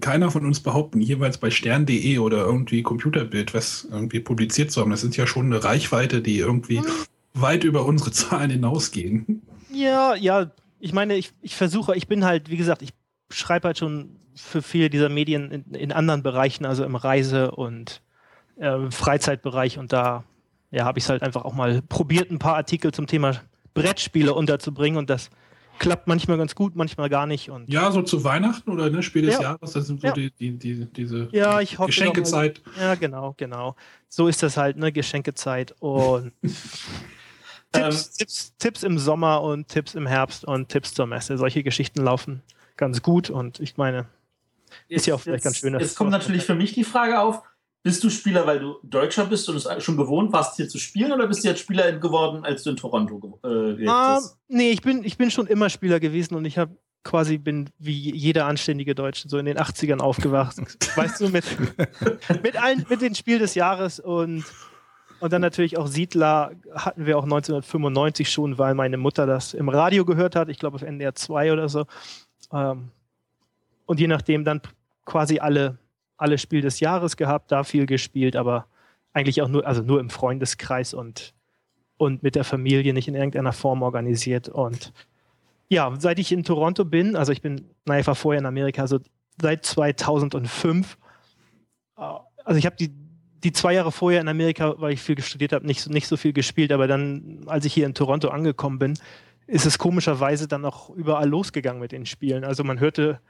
keiner von uns behaupten, jeweils bei stern.de oder irgendwie Computerbild was irgendwie publiziert zu haben. Das sind ja schon eine Reichweite, die irgendwie hm. weit über unsere *laughs* Zahlen hinausgehen. Ja, ja, ich meine, ich, ich versuche, ich bin halt, wie gesagt, ich schreibe halt schon für viele dieser Medien in, in anderen Bereichen, also im Reise- und äh, Freizeitbereich und da ja, habe ich es halt einfach auch mal probiert, ein paar Artikel zum Thema Brettspiele unterzubringen und das klappt manchmal ganz gut, manchmal gar nicht. Und ja, so zu Weihnachten oder ne, Spiel des ja. Jahres, das sind so ja. die, die, die, diese ja, ich hoffe Geschenkezeit. Mal, ja, genau, genau. So ist das halt, ne, Geschenkezeit und *laughs* Tipps, ähm, Tipps, Tipps im Sommer und Tipps im Herbst und Tipps zur Messe. Solche Geschichten laufen ganz gut und ich meine, ist ja auch vielleicht jetzt, ganz schön. Jetzt kommt natürlich für mich die Frage auf, bist du Spieler, weil du Deutscher bist und es schon gewohnt warst, hier zu spielen, oder bist du jetzt Spieler geworden, als du in Toronto äh, gelebt ah, Nee, ich bin, ich bin schon immer Spieler gewesen und ich habe quasi bin wie jeder anständige Deutsche so in den 80ern aufgewacht. *laughs* weißt du, mit, mit, allen, mit dem Spiel des Jahres und, und dann natürlich auch Siedler hatten wir auch 1995 schon, weil meine Mutter das im Radio gehört hat, ich glaube auf NDR 2 oder so. Ähm, und je nachdem dann quasi alle alle Spiel des Jahres gehabt, da viel gespielt, aber eigentlich auch nur, also nur im Freundeskreis und, und mit der Familie nicht in irgendeiner Form organisiert. Und ja, seit ich in Toronto bin, also ich bin, naja, ich war vorher in Amerika, also seit 2005, äh, also ich habe die, die zwei Jahre vorher in Amerika, weil ich viel studiert habe, nicht, nicht so viel gespielt, aber dann, als ich hier in Toronto angekommen bin, ist es komischerweise dann auch überall losgegangen mit den Spielen. Also man hörte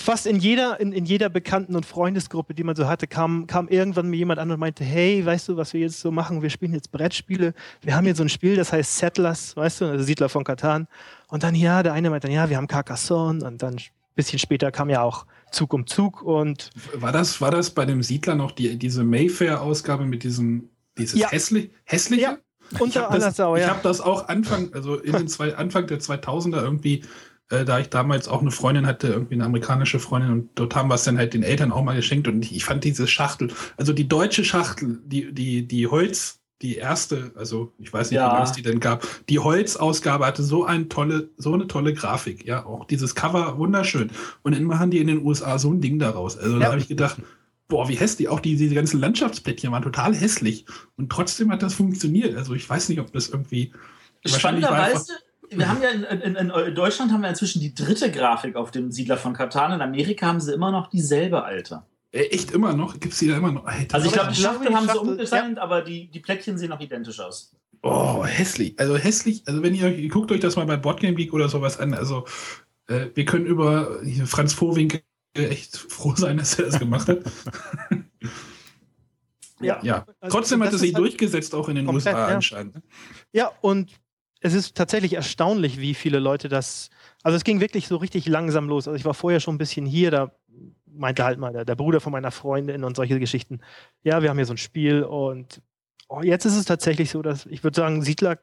fast in jeder, in, in jeder Bekannten- und Freundesgruppe, die man so hatte, kam, kam irgendwann mir jemand an und meinte, hey, weißt du, was wir jetzt so machen? Wir spielen jetzt Brettspiele. Wir haben hier so ein Spiel, das heißt Settlers, weißt du, also Siedler von Katan. Und dann, ja, der eine meinte dann, ja, wir haben Carcassonne. Und dann ein bisschen später kam ja auch Zug um Zug und. War das, war das bei dem Siedler noch die, diese Mayfair-Ausgabe mit diesem, dieses ja. hässlich, hässliche? Ja. Unter aller Sau, ja. Ich habe das auch Anfang, also in den zwei, Anfang der 2000er irgendwie äh, da ich damals auch eine Freundin hatte, irgendwie eine amerikanische Freundin, und dort haben wir es dann halt den Eltern auch mal geschenkt. Und ich, ich fand diese Schachtel, also die deutsche Schachtel, die, die, die Holz, die erste, also ich weiß nicht, ja. wie lange es die denn gab, die Holzausgabe hatte so eine tolle, so eine tolle Grafik, ja, auch dieses Cover wunderschön. Und dann machen die in den USA so ein Ding daraus. Also ja. da habe ich gedacht, boah, wie hässlich, auch die, diese ganzen Landschaftsplättchen waren total hässlich. Und trotzdem hat das funktioniert. Also ich weiß nicht, ob das irgendwie. Spannenderweise wir haben ja in, in, in, Deutschland haben wir inzwischen die dritte Grafik auf dem Siedler von Katan. In Amerika haben sie immer noch dieselbe, Alter. Äh, echt immer noch? Gibt es die da immer noch? Alter. Also ich glaube, die Schachtel haben sie umdesignt, ja. aber die, die Plättchen sehen noch identisch aus. Oh, hässlich. Also hässlich. Also wenn ihr, ihr guckt euch das mal bei Boardgame Week oder sowas an. Also äh, wir können über Franz Vorwinkel echt froh sein, dass er das gemacht hat. ja. ja. Also Trotzdem hat er sich halt durchgesetzt, auch in den komplett, USA ja. anscheinend. Ja, und es ist tatsächlich erstaunlich, wie viele Leute das. Also es ging wirklich so richtig langsam los. Also ich war vorher schon ein bisschen hier, da meinte halt mal der, der Bruder von meiner Freundin und solche Geschichten. Ja, wir haben hier so ein Spiel und oh, jetzt ist es tatsächlich so, dass ich würde sagen, Siedler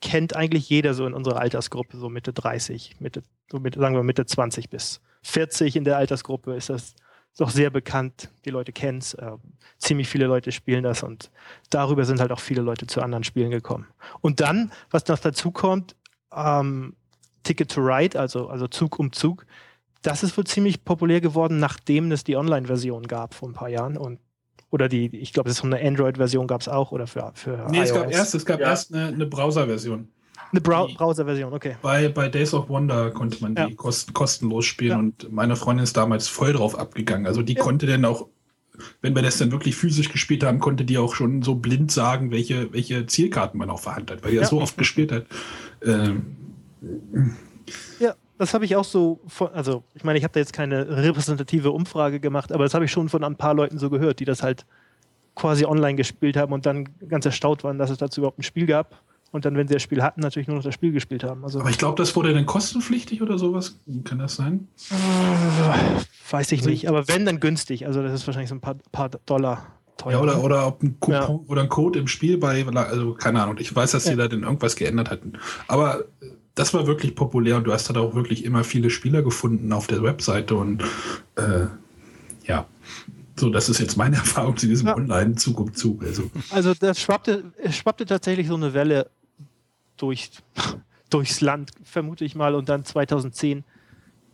kennt eigentlich jeder so in unserer Altersgruppe, so Mitte 30, Mitte, so Mitte, sagen wir Mitte 20 bis 40 in der Altersgruppe ist das ist auch sehr bekannt, die Leute kennen es, äh, ziemlich viele Leute spielen das und darüber sind halt auch viele Leute zu anderen Spielen gekommen. Und dann, was noch dazu kommt, ähm, Ticket to Ride, also, also Zug um Zug, das ist wohl ziemlich populär geworden, nachdem es die Online-Version gab vor ein paar Jahren und oder die, ich glaube, das ist eine Android-Version gab es auch oder für, für Nee, iOS. es gab erst, es gab ja. erst eine, eine Browser-Version. Eine Bra Browser-Version, okay. Bei, bei Days of Wonder konnte man die ja. kosten, kostenlos spielen ja. und meine Freundin ist damals voll drauf abgegangen. Also die ja. konnte dann auch, wenn wir das dann wirklich physisch gespielt haben, konnte die auch schon so blind sagen, welche, welche Zielkarten man auch verhandelt hat, weil die das so oft gespielt hat. Ähm, ja, das habe ich auch so, von, also ich meine, ich habe da jetzt keine repräsentative Umfrage gemacht, aber das habe ich schon von ein paar Leuten so gehört, die das halt quasi online gespielt haben und dann ganz erstaunt waren, dass es dazu überhaupt ein Spiel gab und dann, wenn sie das Spiel hatten, natürlich nur noch das Spiel gespielt haben. Also, Aber ich glaube, das wurde dann kostenpflichtig oder sowas. Kann das sein? Äh, weiß ich also nicht. Aber wenn, dann günstig. Also das ist wahrscheinlich so ein paar, paar Dollar teuer. Ja, oder, oder ob ein Coupon ja. oder ein Code im Spiel bei, also keine Ahnung. Ich weiß, dass sie da denn irgendwas geändert hatten. Aber das war wirklich populär und du hast da auch wirklich immer viele Spieler gefunden auf der Webseite und äh, ja. So, das ist jetzt meine *laughs* Erfahrung zu diesem ja. Online-Zug um Zug. Also, also das schwappte, schwappte tatsächlich so eine Welle durch, *laughs* durchs Land, vermute ich mal. Und dann 2010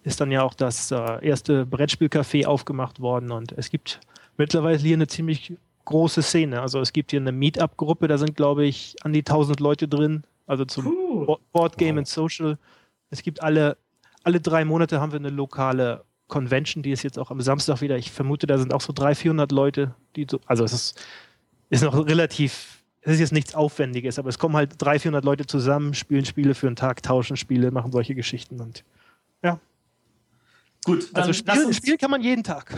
ist dann ja auch das äh, erste Brettspielcafé aufgemacht worden und es gibt mittlerweile hier eine ziemlich große Szene. Also es gibt hier eine Meetup-Gruppe, da sind glaube ich an die 1000 Leute drin, also zum Puh. Board Game and Social. Es gibt alle, alle drei Monate haben wir eine lokale Convention, die ist jetzt auch am Samstag wieder. Ich vermute, da sind auch so 300, 400 Leute, die so, also es ist, ist noch relativ, es ist jetzt nichts Aufwendiges, aber es kommen halt 300, 400 Leute zusammen, spielen Spiele für einen Tag, tauschen Spiele, machen solche Geschichten und ja. Gut, dann Also uns, spielen kann man jeden Tag.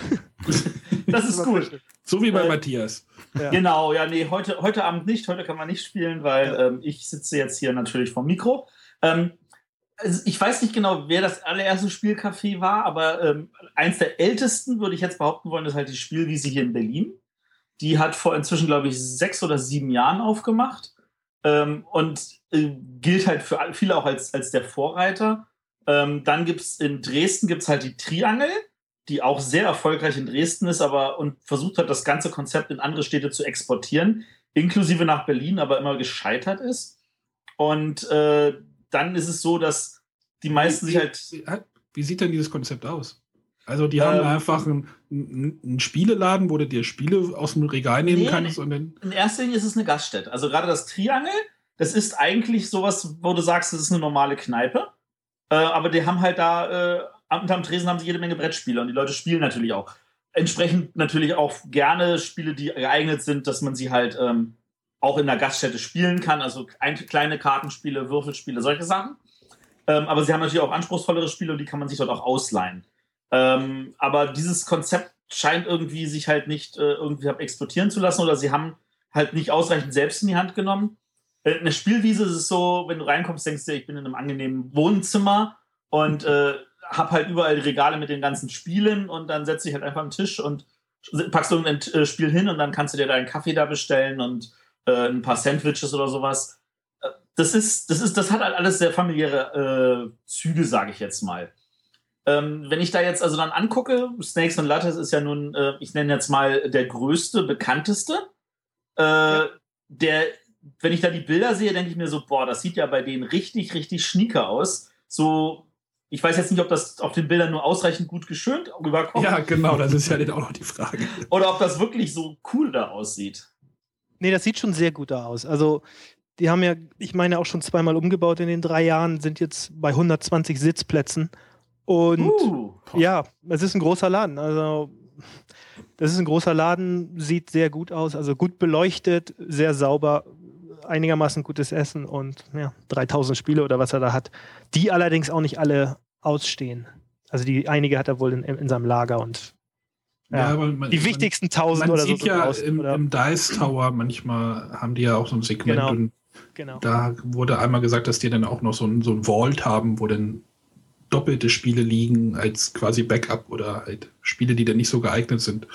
*laughs* das ist gut. So wie bei Äh, Matthias. Ja. Genau, ja, nee, heute, heute Abend nicht, heute kann man nicht spielen, weil ähm, ich sitze jetzt hier natürlich vom Mikro. Ähm, also ich weiß nicht genau, wer das allererste Spielcafé war, aber ähm, eins der ältesten, würde ich jetzt behaupten wollen, ist halt die Spielwiese hier in Berlin. Die hat vor inzwischen, glaube ich, sechs oder sieben Jahren aufgemacht ähm, und äh, gilt halt für viele auch als, als der Vorreiter. Ähm, dann gibt es in Dresden gibt's halt die Triangel, die auch sehr erfolgreich in Dresden ist, aber und versucht hat, das ganze Konzept in andere Städte zu exportieren, inklusive nach Berlin, aber immer gescheitert ist. Und äh, dann ist es so, dass die meisten sich halt. Wie, wie sieht denn dieses Konzept aus? Also die haben Ähm, einfach einen, einen Spieleladen, wo du dir Spiele aus dem Regal nehmen Nee, kannst und dann In erster Linie ist es eine Gaststätte. Also gerade das Triangel, das ist eigentlich sowas, wo du sagst, das ist eine normale Kneipe. Äh, aber die haben halt da, äh, unterm Tresen haben sie jede Menge Brettspiele und die Leute spielen natürlich auch. Entsprechend natürlich auch gerne Spiele, die geeignet sind, dass man sie halt ähm, auch in der Gaststätte spielen kann. Also ein, kleine Kartenspiele, Würfelspiele, solche Sachen. Ähm, aber sie haben natürlich auch anspruchsvollere Spiele und die kann man sich dort auch ausleihen. Ähm, aber dieses Konzept scheint irgendwie sich halt nicht äh, irgendwie exportieren zu lassen oder sie haben halt nicht ausreichend selbst in die Hand genommen. Äh, In der Spielwiese ist es so, wenn du reinkommst, denkst du, ich bin in einem angenehmen Wohnzimmer und äh, hab halt überall Regale mit den ganzen Spielen und dann setzt dich halt einfach am Tisch und packst irgendein äh, Spiel hin und dann kannst du dir deinen Kaffee da bestellen und äh, ein paar Sandwiches oder sowas. Äh, Das ist, das ist, das hat halt alles sehr familiäre äh, Züge, sage ich jetzt mal. Ähm, wenn ich da jetzt also dann angucke, Snakes and Lattes ist ja nun, äh, ich nenne jetzt mal der größte, bekannteste. Äh, Der, wenn ich da die Bilder sehe, denke ich mir so, boah, das sieht ja bei denen richtig, richtig schnieker aus. So, ich weiß jetzt nicht, ob das auf den Bildern nur ausreichend gut geschönt rüberkommt Ja, genau, das ist ja dann auch noch die Frage. oder ob das wirklich so cool da aussieht. Nee, das sieht schon sehr gut da aus. Also, die haben ja, ich meine, auch schon zweimal umgebaut in den drei Jahren, sind jetzt bei 120 Sitzplätzen. Und Uh, ja, es ist ein großer Laden. Also, das ist ein großer Laden, sieht sehr gut aus, also gut beleuchtet, sehr sauber, einigermaßen gutes Essen und ja, 3000 Spiele oder was er da hat, die allerdings auch nicht alle ausstehen. Also die einige hat er wohl in, in seinem Lager und ja, aber man, die wichtigsten 1000 man, man oder so. sieht sind ja raus, im, im Dice Tower manchmal haben die ja auch so ein Segment Genau. und genau. da wurde einmal gesagt, dass die dann auch noch so ein, so ein Vault haben, wo dann doppelte Spiele liegen als quasi Backup oder halt Spiele, die dann nicht so geeignet sind.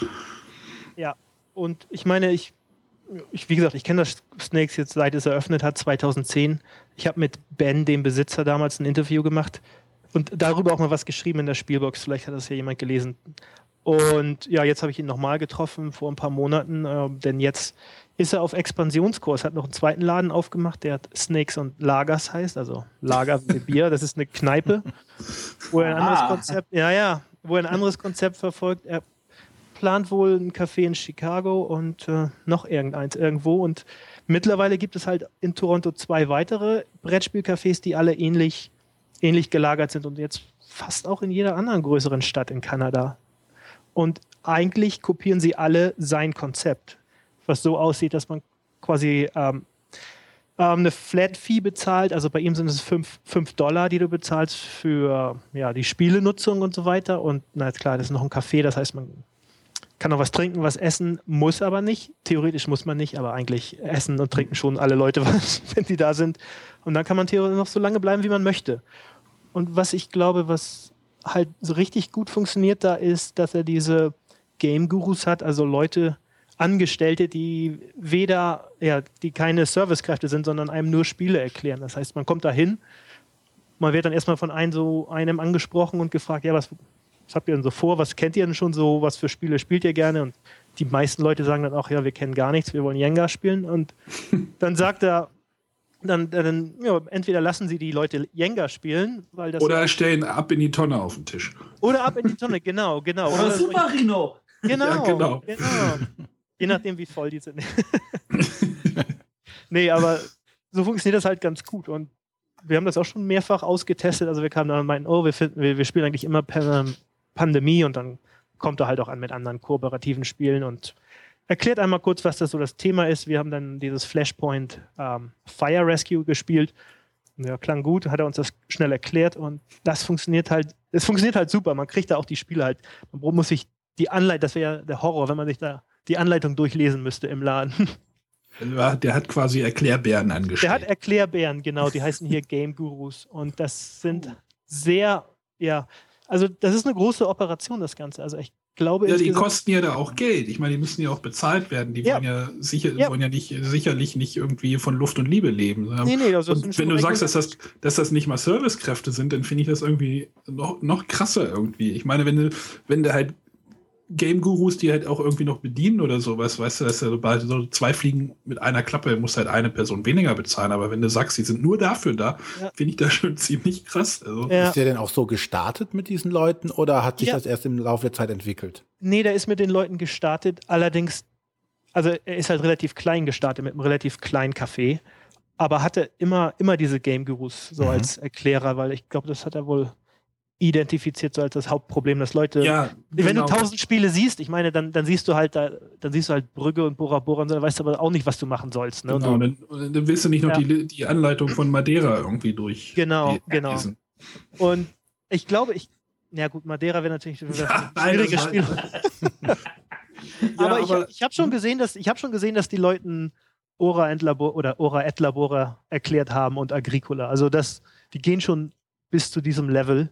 Und ich meine, ich, ich wie gesagt, ich kenne das Snakes jetzt seit es eröffnet hat, 2010. Ich habe mit Ben, dem Besitzer, damals ein Interview gemacht und darüber auch mal was geschrieben in der Spielbox. Vielleicht hat das ja jemand gelesen. Und ja, jetzt habe ich ihn nochmal getroffen vor ein paar Monaten, äh, denn jetzt ist er auf Expansionskurs, hat noch einen zweiten Laden aufgemacht, der hat Snakes und Lagers heißt, also Lager wie *laughs* Bier, das ist eine Kneipe, wo er ein anderes Ah. Konzept, ja, ja, wo er ein anderes Konzept verfolgt. Er plant wohl ein Café in Chicago und äh, noch irgendeins irgendwo. Und mittlerweile gibt es halt in Toronto zwei weitere Brettspielcafés, die alle ähnlich, ähnlich gelagert sind und jetzt fast auch in jeder anderen größeren Stadt in Kanada. Und eigentlich kopieren sie alle sein Konzept, was so aussieht, dass man quasi ähm, ähm, eine Flat Fee bezahlt. Also bei ihm sind es 5 Dollar, die du bezahlst für ja, die Spielenutzung und so weiter. Und na klar, das ist noch ein Café, das heißt, man kann noch was trinken, was essen, muss aber nicht. Theoretisch muss man nicht, aber eigentlich essen und trinken schon alle Leute was, *laughs* wenn die da sind. Und dann kann man theoretisch noch so lange bleiben, wie man möchte. Und was ich glaube, was halt so richtig gut funktioniert da ist, dass er diese Game Gurus hat, also Leute, Angestellte, die weder, ja, die keine Servicekräfte sind, sondern einem nur Spiele erklären. Das heißt, man kommt da hin, man wird dann erstmal von einem so einem angesprochen und gefragt, ja, was, was habt ihr denn so vor? Was kennt ihr denn schon so? Was für Spiele spielt ihr gerne? Und die meisten Leute sagen dann auch, ja, wir kennen gar nichts, wir wollen Jenga spielen. Und dann sagt er, dann, dann ja, entweder lassen sie die Leute Jenga spielen, weil das Oder stellen ab in die Tonne auf den Tisch. oder ab in die Tonne, genau, genau. Oder Oder so- Super Rino. Genau, Ja, genau. genau. Je nachdem, wie voll die sind. *laughs* nee, aber so funktioniert das halt ganz gut. Und wir haben das auch schon mehrfach ausgetestet. Also wir kamen dann und meinten, oh, wir, finden, wir, wir spielen eigentlich immer per ähm, Pandemie und dann kommt er halt auch an mit anderen kooperativen Spielen und erklärt einmal kurz, was das so das Thema ist. Wir haben dann dieses Flashpoint ähm, Fire Rescue gespielt. Ja, klang gut, hat er uns das schnell erklärt und das funktioniert halt, es funktioniert halt super. Man kriegt da auch die Spiele halt, man muss sich die Anleitung, das wäre ja der Horror, wenn man sich da die Anleitung durchlesen müsste im Laden. *laughs* Der hat quasi Erklärbären Der hat. Erklärbären, genau, die heißen hier *laughs* Game Gurus. Und das sind sehr, ja, also das ist eine große Operation, das Ganze. Also ich glaube, Ja, die kosten ja da auch Geld. Ich meine, die müssen ja auch bezahlt werden. Die Ja. wollen ja sicher, Ja. wollen ja nicht sicherlich nicht irgendwie von Luft und Liebe leben. nee, nee, also und wenn du sagst, dass das, dass das nicht mal Servicekräfte sind, dann finde ich das irgendwie noch, noch krasser irgendwie. Ich meine, wenn du, wenn du halt Game Gurus, die halt auch irgendwie noch bedienen oder sowas, weißt du, dass du bald so zwei Fliegen mit einer Klappe, musst halt eine Person weniger bezahlen. Aber wenn du sagst, die sind nur dafür da, Ja. finde ich das schon *laughs* ziemlich krass. Also, Ja. Ist der denn auch so gestartet mit diesen Leuten oder hat sich Ja. das erst im Laufe der Zeit entwickelt? Nee, der ist mit den Leuten gestartet. Allerdings, also er ist halt relativ klein gestartet, mit einem relativ kleinen Café. Aber hatte immer, immer diese Game Gurus so Mhm. als Erklärer, weil ich glaube, das hat er wohl identifiziert so als das Hauptproblem, dass Leute. ja, Wenn genau. du tausend Spiele siehst, ich meine, dann, dann siehst du halt da, dann siehst du halt Brügge und Bora Bora und so, dann weißt du aber auch nicht, was du machen sollst. Ne? Genau, dann, dann willst du nicht noch Ja. die, die Anleitung von Madeira irgendwie durch. Genau, genau. lesen. Und ich glaube, ich, na gut, Madeira wäre natürlich *laughs* ein Ja, schwieriges Spiel. *laughs* Ja, aber ich, aber- ich habe schon gesehen, dass ich habe schon gesehen, dass die Leuten Ora et Labor oder Ora et Labora erklärt haben und Agricola. Also das, die gehen schon bis zu diesem Level.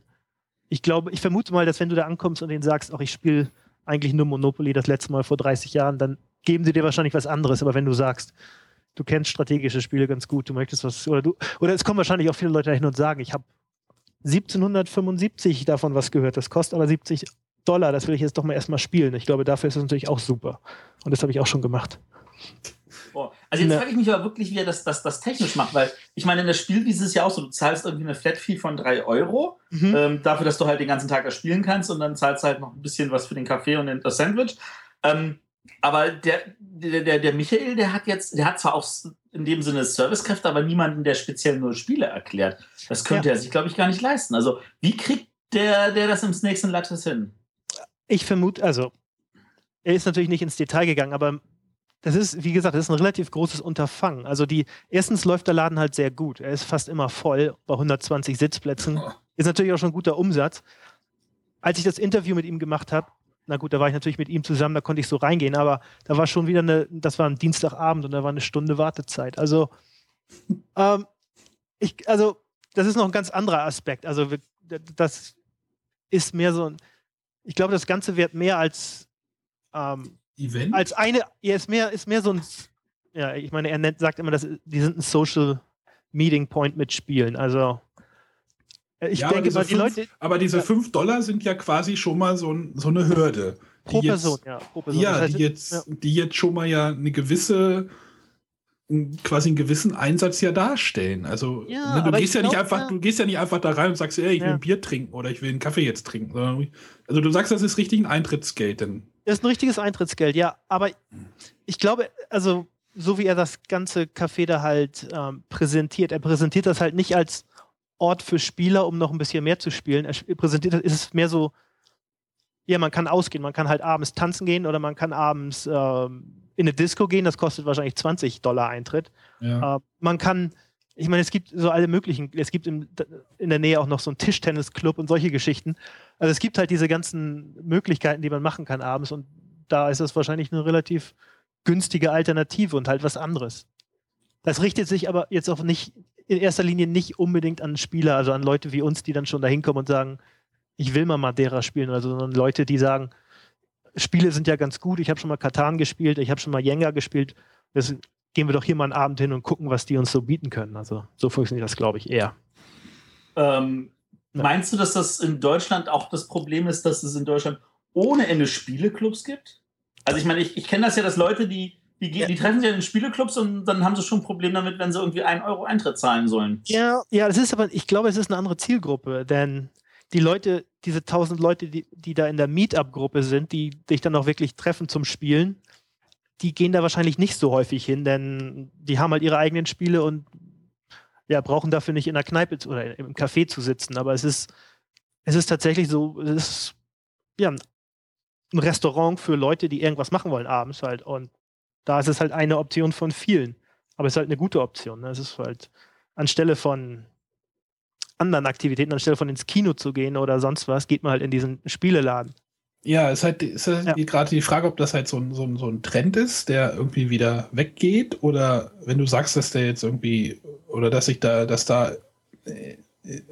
Ich glaube, ich vermute mal, dass wenn du da ankommst und denen sagst, ach, ich spiele eigentlich nur Monopoly das letzte Mal vor 30 Jahren, dann geben sie dir wahrscheinlich was anderes. Aber wenn du sagst, du kennst strategische Spiele ganz gut, du möchtest was, oder du, oder es kommen wahrscheinlich auch viele Leute dahin und sagen, ich habe 1775 davon was gehört, das kostet aber 70 Dollar, das will ich jetzt doch mal erstmal spielen. Ich glaube, dafür ist es natürlich auch super. Und das habe ich auch schon gemacht. Boah. Also jetzt Ne. frage ich mich aber wirklich, wie er das, das, das technisch macht, weil ich meine, in der Spielwiese ist es ja auch so, du zahlst irgendwie eine Flat-Fee von 3 Euro Mhm. ähm, dafür, dass du halt den ganzen Tag das spielen kannst und dann zahlst du halt noch ein bisschen was für den Kaffee und den- das Sandwich. Ähm, aber der, der, der, der Michael, der hat jetzt, der hat zwar auch in dem Sinne Servicekräfte, aber niemanden, der speziell nur Spiele erklärt. Das könnte er sich, glaube ich, gar nicht leisten. Also, wie kriegt der, der das im Snakes and Lattes hin? Ich vermute, also, er ist natürlich nicht ins Detail gegangen, aber das ist, wie gesagt, das ist ein relativ großes Unterfangen. Also die, erstens läuft der Laden halt sehr gut. Er ist fast immer voll bei 120 Sitzplätzen. Ist natürlich auch schon ein guter Umsatz. Als ich das Interview mit ihm gemacht habe, na gut, da war ich natürlich mit ihm zusammen, da konnte ich so reingehen, aber da war schon wieder eine, das war ein Dienstagabend und da war eine Stunde Wartezeit. Also, *laughs* ähm, ich, also, das ist noch ein ganz anderer Aspekt. Also, das ist mehr so ein, ich glaube, das Ganze wird mehr als, ähm, Event? als eine, ja, ist mehr, ist mehr so ein, ja, ich meine, er nennt, sagt immer, dass die sind ein Social Meeting Point mit Spielen. Also, äh, ich Ja, aber denke diese mal, die fünf- Leute Aber diese Ja. 5 Dollar sind ja quasi schon mal so, ein, so eine Hürde. pro die jetzt- Person, ja, pro Person. Ja, Das heißt, die jetzt, ja. die jetzt schon mal ja eine gewisse, quasi einen gewissen Einsatz ja darstellen. Also Ja, ne, du aber gehst ja nicht glaub, einfach, ja. du gehst ja nicht einfach da rein und sagst, ey, ich will ein Bier trinken oder ich will einen Kaffee jetzt trinken. Also du sagst, das ist richtig ein Eintrittsgeld, denn Das ist ein richtiges Eintrittsgeld, ja. Aber ich glaube, also so wie er das ganze Café da halt ähm, präsentiert, er präsentiert das halt nicht als Ort für Spieler, um noch ein bisschen mehr zu spielen. Er präsentiert das, ist es mehr so, ja, man kann ausgehen, man kann halt abends tanzen gehen oder man kann abends ähm, in eine Disco gehen, das kostet wahrscheinlich 20 Dollar Eintritt. ja. Äh, man kann, ich meine, es gibt so alle möglichen, es gibt im, in der Nähe auch noch so einen Tischtennisclub und solche Geschichten. Also es gibt halt diese ganzen Möglichkeiten, die man machen kann abends und da ist das wahrscheinlich eine relativ günstige Alternative und halt was anderes. Das richtet sich aber jetzt auch nicht in erster Linie nicht unbedingt an Spieler, also an Leute wie uns, die dann schon da hinkommen und sagen, ich will mal Madeira spielen oder so, sondern Leute, die sagen, Spiele sind ja ganz gut, ich habe schon mal Katan gespielt, ich habe schon mal Jenga gespielt, das gehen wir doch hier mal einen Abend hin und gucken, was die uns so bieten können. Also so funktioniert das, glaube ich, eher. Ähm. Meinst du, dass das in Deutschland auch das Problem ist, dass es in Deutschland ohne Ende Spieleclubs gibt? Also ich meine, ich, ich kenne das ja, dass Leute, die Die, die treffen sich in den Spieleclubs und dann haben sie schon ein Problem damit, wenn sie irgendwie einen Euro Eintritt zahlen sollen. Ja, ja, das ist aber, ich glaube, es ist eine andere Zielgruppe, denn die Leute, diese tausend Leute, die, die da in der Meetup-Gruppe sind, die dich dann auch wirklich treffen zum Spielen, die gehen da wahrscheinlich nicht so häufig hin, denn die haben halt ihre eigenen Spiele und ja, brauchen dafür nicht in der Kneipe oder im Café zu sitzen. Aber es ist, es ist tatsächlich so, es ist ja ein Restaurant für Leute, die irgendwas machen wollen abends halt. Und da ist es halt eine Option von vielen. Aber es ist halt eine gute Option. Ne? Es ist halt anstelle von anderen Aktivitäten, anstelle von ins Kino zu gehen oder sonst was, geht man halt in diesen Spieleladen. Ja, es ist halt, ist halt ja. gerade die Frage, ob das halt so ein, so, ein, so ein Trend ist, der irgendwie wieder weggeht, oder wenn du sagst, dass der jetzt irgendwie, oder dass sich da, dass da äh,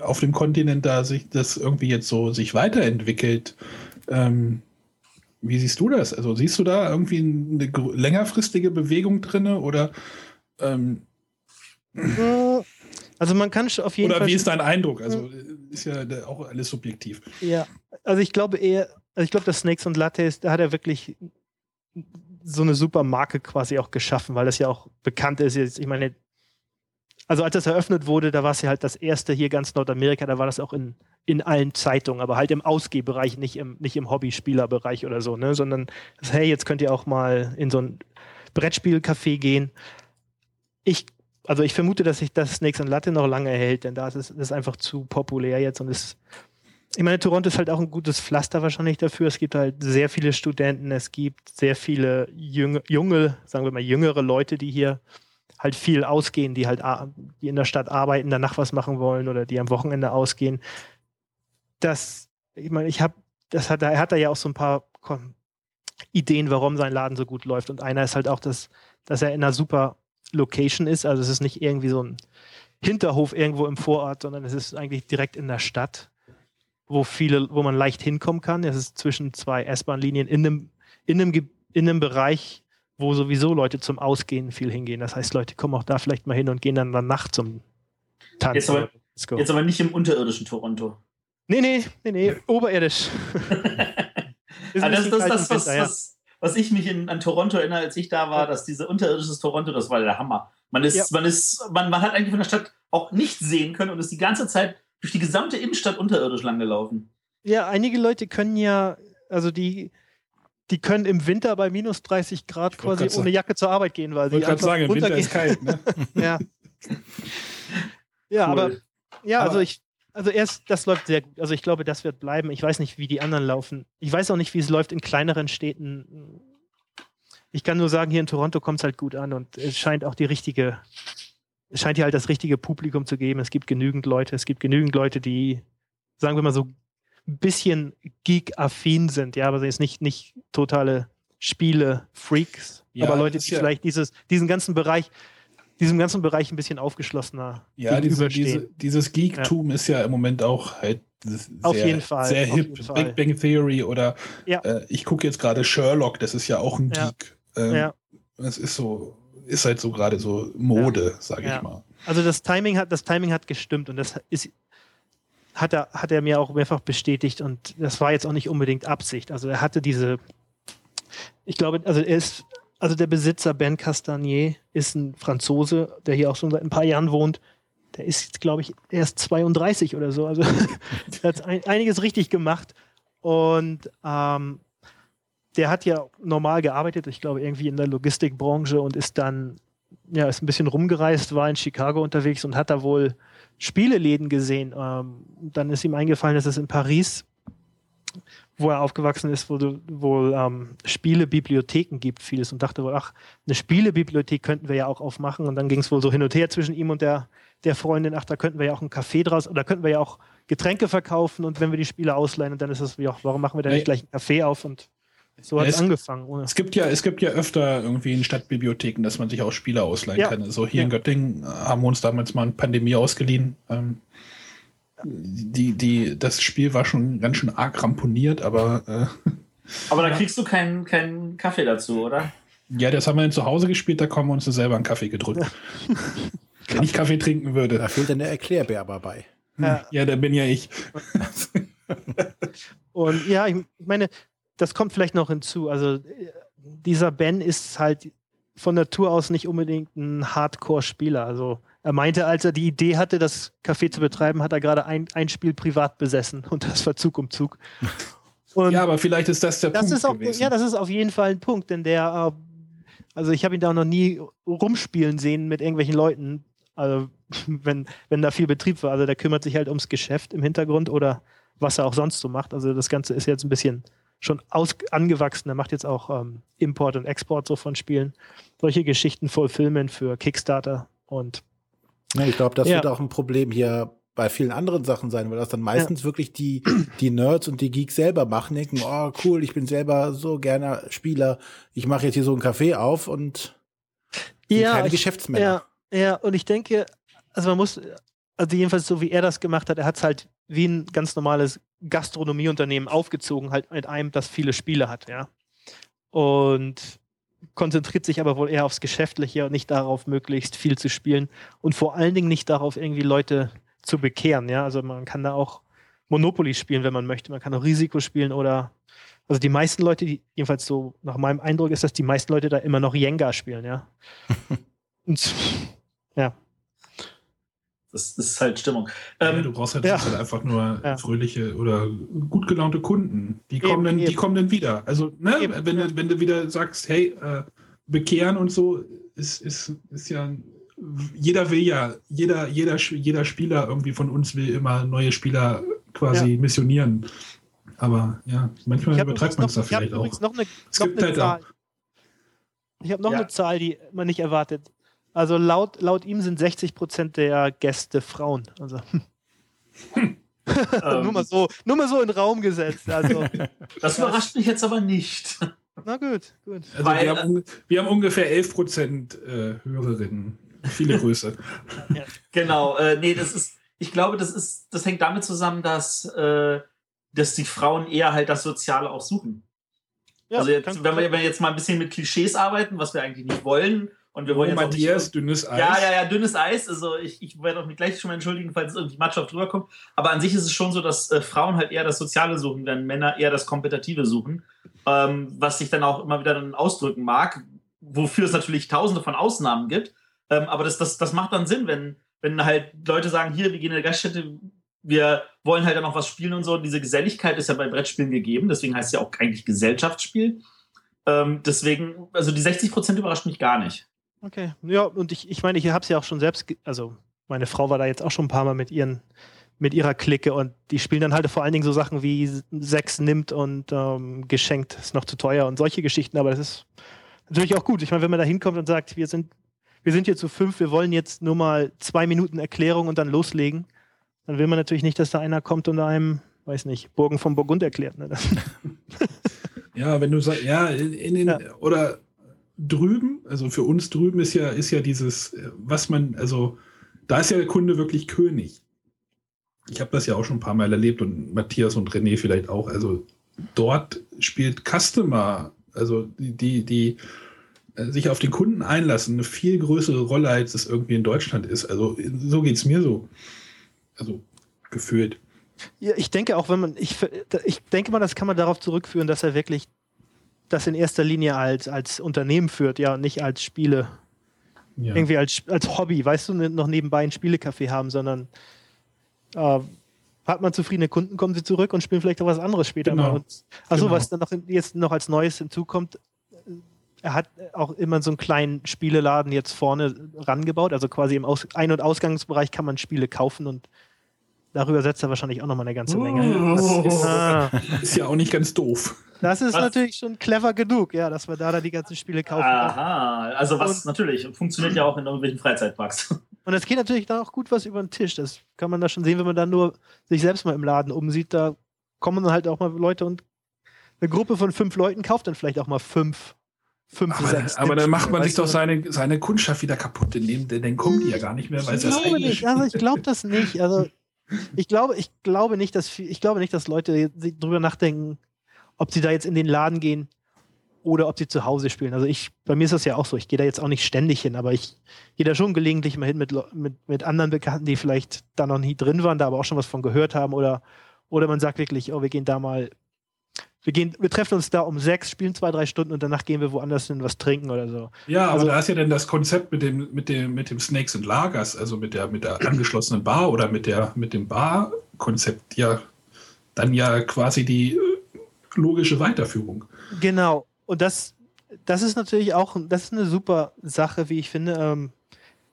auf dem Kontinent da sich das irgendwie jetzt so sich weiterentwickelt, ähm, wie siehst du das? Also siehst du da irgendwie eine längerfristige Bewegung drin oder ähm, äh, also man kann auf jeden Oder Fall. wie ist dein Eindruck? Also ist ja auch alles subjektiv. Ja, also ich glaube eher, also ich glaube, dass Snakes und Lattes, da hat er wirklich so eine super Marke quasi auch geschaffen, weil das ja auch bekannt ist. Ich meine, also als das eröffnet wurde, da war es ja halt das erste hier ganz Nordamerika, da war das auch in, in allen Zeitungen, aber halt im Ausgehbereich, nicht im, nicht im Hobbyspielerbereich oder so, ne? sondern das, hey, jetzt könnt ihr auch mal in so ein Brettspielcafé gehen. Ich, also ich vermute, dass sich das Snakes und Latte noch lange hält, denn da ist es ist einfach zu populär jetzt und es ich meine, Toronto ist halt auch ein gutes Pflaster wahrscheinlich dafür. Es gibt halt sehr viele Studenten, es gibt sehr viele junge, junge sagen wir mal, jüngere Leute, die hier halt viel ausgehen, die halt die in der Stadt arbeiten, danach was machen wollen oder die am Wochenende ausgehen. Das, ich meine, ich habe, das hat, er hat da ja auch so ein paar Ideen, warum sein Laden so gut läuft. Und einer ist halt auch, dass, dass er in einer super Location ist. Also es ist nicht irgendwie so ein Hinterhof irgendwo im Vorort, sondern es ist eigentlich direkt in der Stadt, wo viele, wo man leicht hinkommen kann. Es ist zwischen zwei S-Bahn-Linien in einem, in einem, in einem Bereich, wo sowieso Leute zum Ausgehen viel hingehen. Das heißt, Leute kommen auch da vielleicht mal hin und gehen dann dann Nacht zum Tanzen. Jetzt aber, jetzt aber nicht im unterirdischen Toronto. Nee, nee, nee, nee, oberirdisch. *laughs* ah, das ist das, das was, was, was, ich mich in, an Toronto erinnere, als ich da war, dass diese unterirdisches Toronto, das war der Hammer. Man ist, ja. man ist, man, man hat eigentlich von der Stadt auch nichts sehen können und ist die ganze Zeit durch die gesamte Innenstadt unterirdisch langgelaufen. Ja, einige Leute können ja, also die, die können im Winter bei minus 30 Grad quasi ohne Jacke zur Arbeit gehen, weil sie einfach sagen, im Winter ist kalt. Ne? *laughs* ja. Ja, cool. aber ja, aber also ich, also erst, das läuft sehr gut. Also ich glaube, das wird bleiben. Ich weiß nicht, wie die anderen laufen. Ich weiß auch nicht, wie es läuft in kleineren Städten. Ich kann nur sagen, hier in Toronto kommt es halt gut an und es scheint auch die richtige, es scheint hier halt das richtige Publikum zu geben. Es gibt genügend Leute, es gibt genügend Leute, die, sagen wir mal so, ein bisschen geek-affin sind, ja, aber sind jetzt nicht, nicht totale Spiele-Freaks, ja, aber Leute, die ja vielleicht dieses, diesen ganzen Bereich, diesem ganzen Bereich ein bisschen aufgeschlossener Ja, diese, diese, dieses Geektum ja. ist ja im Moment auch halt sehr, Auf jeden Fall. sehr hip. Big Bang Theory oder ja. äh, ich gucke jetzt gerade Sherlock, das ist ja auch ein Geek. Ähm, ja. Das ist so, ist halt so gerade so Mode, ja. sage ich mal. Also das Timing hat, das Timing hat gestimmt und das ist hat er, hat er mir auch mehrfach bestätigt und das war jetzt auch nicht unbedingt Absicht. Also er hatte diese, ich glaube, also er ist, also der Besitzer Ben Castanier ist ein Franzose, der hier auch schon seit ein paar Jahren wohnt. Der ist, glaube ich, erst 32 oder so. Also *laughs* er hat ein, einiges richtig gemacht. Und ähm, der hat ja normal gearbeitet, ich glaube, irgendwie in der Logistikbranche und ist dann, ja, ist ein bisschen rumgereist, war in Chicago unterwegs und hat da wohl Spieleläden gesehen. Ähm, dann ist ihm eingefallen, dass es in Paris, wo er aufgewachsen ist, wo wohl ähm, Spielebibliotheken gibt, vieles und dachte wohl, ach, eine Spielebibliothek könnten wir ja auch aufmachen. Und dann ging es wohl so hin und her zwischen ihm und der, der Freundin, ach, da könnten wir ja auch ein Café draus, oder könnten wir ja auch Getränke verkaufen und wenn wir die Spiele ausleihen, und dann ist es wie auch, warum machen wir da nicht gleich ein Café auf und so hat es angefangen. Ohne. Es gibt ja, es gibt ja öfter irgendwie in Stadtbibliotheken, dass man sich auch Spiele ausleihen ja. kann. Also hier ja. in Göttingen äh, haben wir uns damals mal eine Pandemie ausgeliehen. Ähm, die, die, das Spiel war schon ganz schön arg ramponiert, aber. Äh, *laughs* aber da kriegst du keinen, keinen Kaffee dazu, oder? Ja, das haben wir dann zu Hause gespielt, da kommen wir uns selber einen Kaffee gedrückt. *laughs* Wenn ich Kaffee trinken würde. Da fehlt dann der Erklärbär bei. Ja, ja da bin ja ich. Und *laughs* ja, ich meine, das kommt vielleicht noch hinzu. Also dieser Ben ist halt von Natur aus nicht unbedingt ein Hardcore-Spieler. Also er meinte, als er die Idee hatte, das Café zu betreiben, hat er gerade ein, ein Spiel privat besessen *laughs* und das war Zug um Zug. Und ja, aber vielleicht ist das der das Punkt ist auch, gewesen. Ja, das ist auf jeden Fall ein Punkt, denn der, äh, also ich habe ihn da noch nie rumspielen sehen mit irgendwelchen Leuten, also *laughs* wenn, wenn da viel Betrieb war. Also der kümmert sich halt ums Geschäft im Hintergrund oder was er auch sonst so macht. Also das Ganze ist jetzt ein bisschen schon aus, angewachsen. Er macht jetzt auch ähm, Import und Export so von Spielen. Solche Geschichten, Fulfillment für Kickstarter und Ja, ich glaube, das Ja. wird auch ein Problem hier bei vielen anderen Sachen sein, weil das dann meistens wirklich die, die Nerds und die Geeks selber machen, denken, oh cool, ich bin selber so gerne Spieler, ich mache jetzt hier so ein Café auf und sind keine ich- Geschäftsmänner. Ja, ja, und ich denke, also man muss, also jedenfalls so wie er das gemacht hat, er hat es halt wie ein ganz normales Gastronomieunternehmen aufgezogen, halt mit einem, das viele Spiele hat, ja. Und konzentriert sich aber wohl eher aufs Geschäftliche und nicht darauf, möglichst viel zu spielen und vor allen Dingen nicht darauf, irgendwie Leute zu bekehren, ja. Also man kann da auch Monopoly spielen, wenn man möchte. Man kann auch Risiko spielen oder also die meisten Leute, die, jedenfalls so nach meinem Eindruck ist, dass die meisten Leute da immer noch Jenga spielen, ja. *laughs* Und ja, Das ist halt Stimmung. Ja, Ähm, du brauchst halt, ja. halt einfach nur Ja. fröhliche oder gut gelaunte Kunden. Die kommen, Eben, dann, die eben. kommen dann wieder. Also, ne, Eben, wenn, ja. du, wenn du wieder sagst, hey, äh, bekehren und so, ist, ist, ist ja, jeder will ja, jeder, jeder, jeder Spieler irgendwie von uns will immer neue Spieler quasi missionieren. Aber ja, manchmal übertreibt man es da vielleicht auch. noch eine, Es noch gibt eine halt Zahl. Ich habe noch Ja. eine Zahl, die man nicht erwartet. Also laut, laut ihm sind 60 Prozent der Gäste Frauen. Also *laughs* ähm, nur, mal so, nur mal so in den Raum gesetzt. Also, *laughs* das überrascht mich jetzt aber nicht. na gut, gut. Also weil- wir, haben, wir haben ungefähr 11 Prozent äh, Hörerinnen. Viele *laughs* Grüße. Genau, äh, nee, das ist, ich glaube, das ist, das hängt damit zusammen, dass, äh, dass die Frauen eher halt das Soziale auch suchen. Ja, also jetzt, wenn, wir, wenn wir jetzt mal ein bisschen mit Klischees arbeiten, was wir eigentlich nicht wollen, und wir wollen Oh, jetzt auch Matthias, nicht, dünnes Eis. ja, ja, ja, dünnes Eis. Also ich, ich werde auch mich gleich schon mal entschuldigen, falls es irgendwie matschhaft rüberkommt. Aber an sich ist es schon so, dass äh, Frauen halt eher das Soziale suchen, während Männer eher das Kompetitive suchen. Ähm, was sich dann auch immer wieder dann ausdrücken mag, wofür es natürlich tausende von Ausnahmen gibt. Ähm, aber das, das, das macht dann Sinn, wenn, wenn halt Leute sagen, hier, wir gehen in eine Gaststätte, wir wollen halt dann noch was spielen und so. Und diese Geselligkeit ist ja bei Brettspielen gegeben, deswegen heißt es ja auch eigentlich Gesellschaftsspiel. Ähm, deswegen, also die 60 Prozent überrascht mich gar nicht. Okay. Ja, und ich, ich meine, ich habe es ja auch schon selbst, also meine Frau war da jetzt auch schon ein paar Mal mit ihren, mit ihrer Clique und die spielen dann halt vor allen Dingen so Sachen wie Sex nimmt und ähm, geschenkt ist noch zu teuer und solche Geschichten, aber das ist natürlich auch gut. Ich meine, wenn man da hinkommt und sagt, wir sind, wir sind hier zu fünf, wir wollen jetzt nur mal zwei Minuten Erklärung und dann loslegen, dann will man natürlich nicht, dass da einer kommt und einem, weiß nicht, Burgen vom Burgund erklärt. Ne? *laughs* Ja, wenn du sagst, ja, in, in den, Ja. oder drüben, also für uns drüben ist ja, ist ja dieses, äh, was man, also da ist ja der Kunde wirklich König. Ich habe das ja auch schon ein paar Mal erlebt und Matthias und René vielleicht auch. Also dort spielt Customer, also die, die, die äh, sich auf den Kunden einlassen, eine viel größere Rolle, als es irgendwie in Deutschland ist. Also so geht es mir so. Also gefühlt. Ja, ich denke auch, wenn man, ich, ich denke mal, das kann man darauf zurückführen, dass er wirklich das in erster Linie als, als Unternehmen führt, ja, nicht als Spiele, Ja. irgendwie als, als Hobby, weißt du, ne, noch nebenbei ein Spielecafé haben, sondern äh, hat man zufriedene Kunden, kommen sie zurück und spielen vielleicht auch was anderes später Genau. mal. Und, also Genau. was dann noch jetzt noch als Neues hinzukommt, äh, er hat auch immer so einen kleinen Spieleladen jetzt vorne rangebaut, also quasi im Aus Ein- und Ausgangsbereich kann man Spiele kaufen und darüber setzt er wahrscheinlich auch nochmal eine ganze Menge. Das ist, ah, Ist ja auch nicht ganz doof. das ist Was? natürlich schon clever genug, ja, dass wir da dann die ganzen Spiele kaufen. können. Aha, also was Und- natürlich funktioniert ja auch in irgendwelchen Freizeitparks. *laughs* Und es geht natürlich dann auch gut was über den Tisch. Das kann man da schon sehen, wenn man dann nur sich selbst mal im Laden umsieht. Da kommen dann halt auch mal Leute und eine Gruppe von fünf Leuten kauft dann vielleicht auch mal fünf, fünf, Aber, sechs. aber dann macht man sich doch seine, seine Kundschaft wieder kaputt, denn dem- denn dann kommen die ja gar nicht mehr, weil Ich sie das glaube eigene nicht. Also ich glaube das nicht. Also ich glaube, ich glaube nicht, dass ich glaube nicht, dass Leute sich drüber nachdenken, ob sie da jetzt in den Laden gehen oder ob sie zu Hause spielen. Also ich, bei mir ist das ja auch so. Ich gehe da jetzt auch nicht ständig hin, aber ich gehe da schon gelegentlich mal hin mit, mit, mit anderen Bekannten, die vielleicht da noch nie drin waren, da aber auch schon was von gehört haben oder oder man sagt wirklich, oh, wir gehen da mal wir gehen, wir treffen uns da um sechs, spielen zwei, drei Stunden und danach gehen wir woanders hin was trinken oder so. Ja, aber Also- da ist ja dann das Konzept mit dem, mit dem, mit dem Snakes and Lagers, also mit der, mit der angeschlossenen Bar oder mit der, mit dem Bar-Konzept ja dann ja quasi die äh, logische Weiterführung. Genau. Und das, das ist natürlich auch, das ist eine super Sache, wie ich finde. Ähm,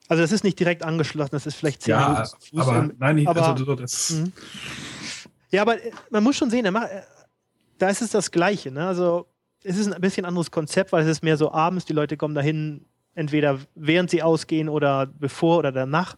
also das ist nicht direkt angeschlossen, das ist vielleicht zehn Ja, Minuten aber nein, aber- also so das. Mhm. Ja, aber äh, man muss schon sehen, er macht, äh, da ist es das Gleiche. Ne? Also es ist ein bisschen anderes Konzept, weil es ist mehr so abends, die Leute kommen dahin, entweder während sie ausgehen oder bevor oder danach.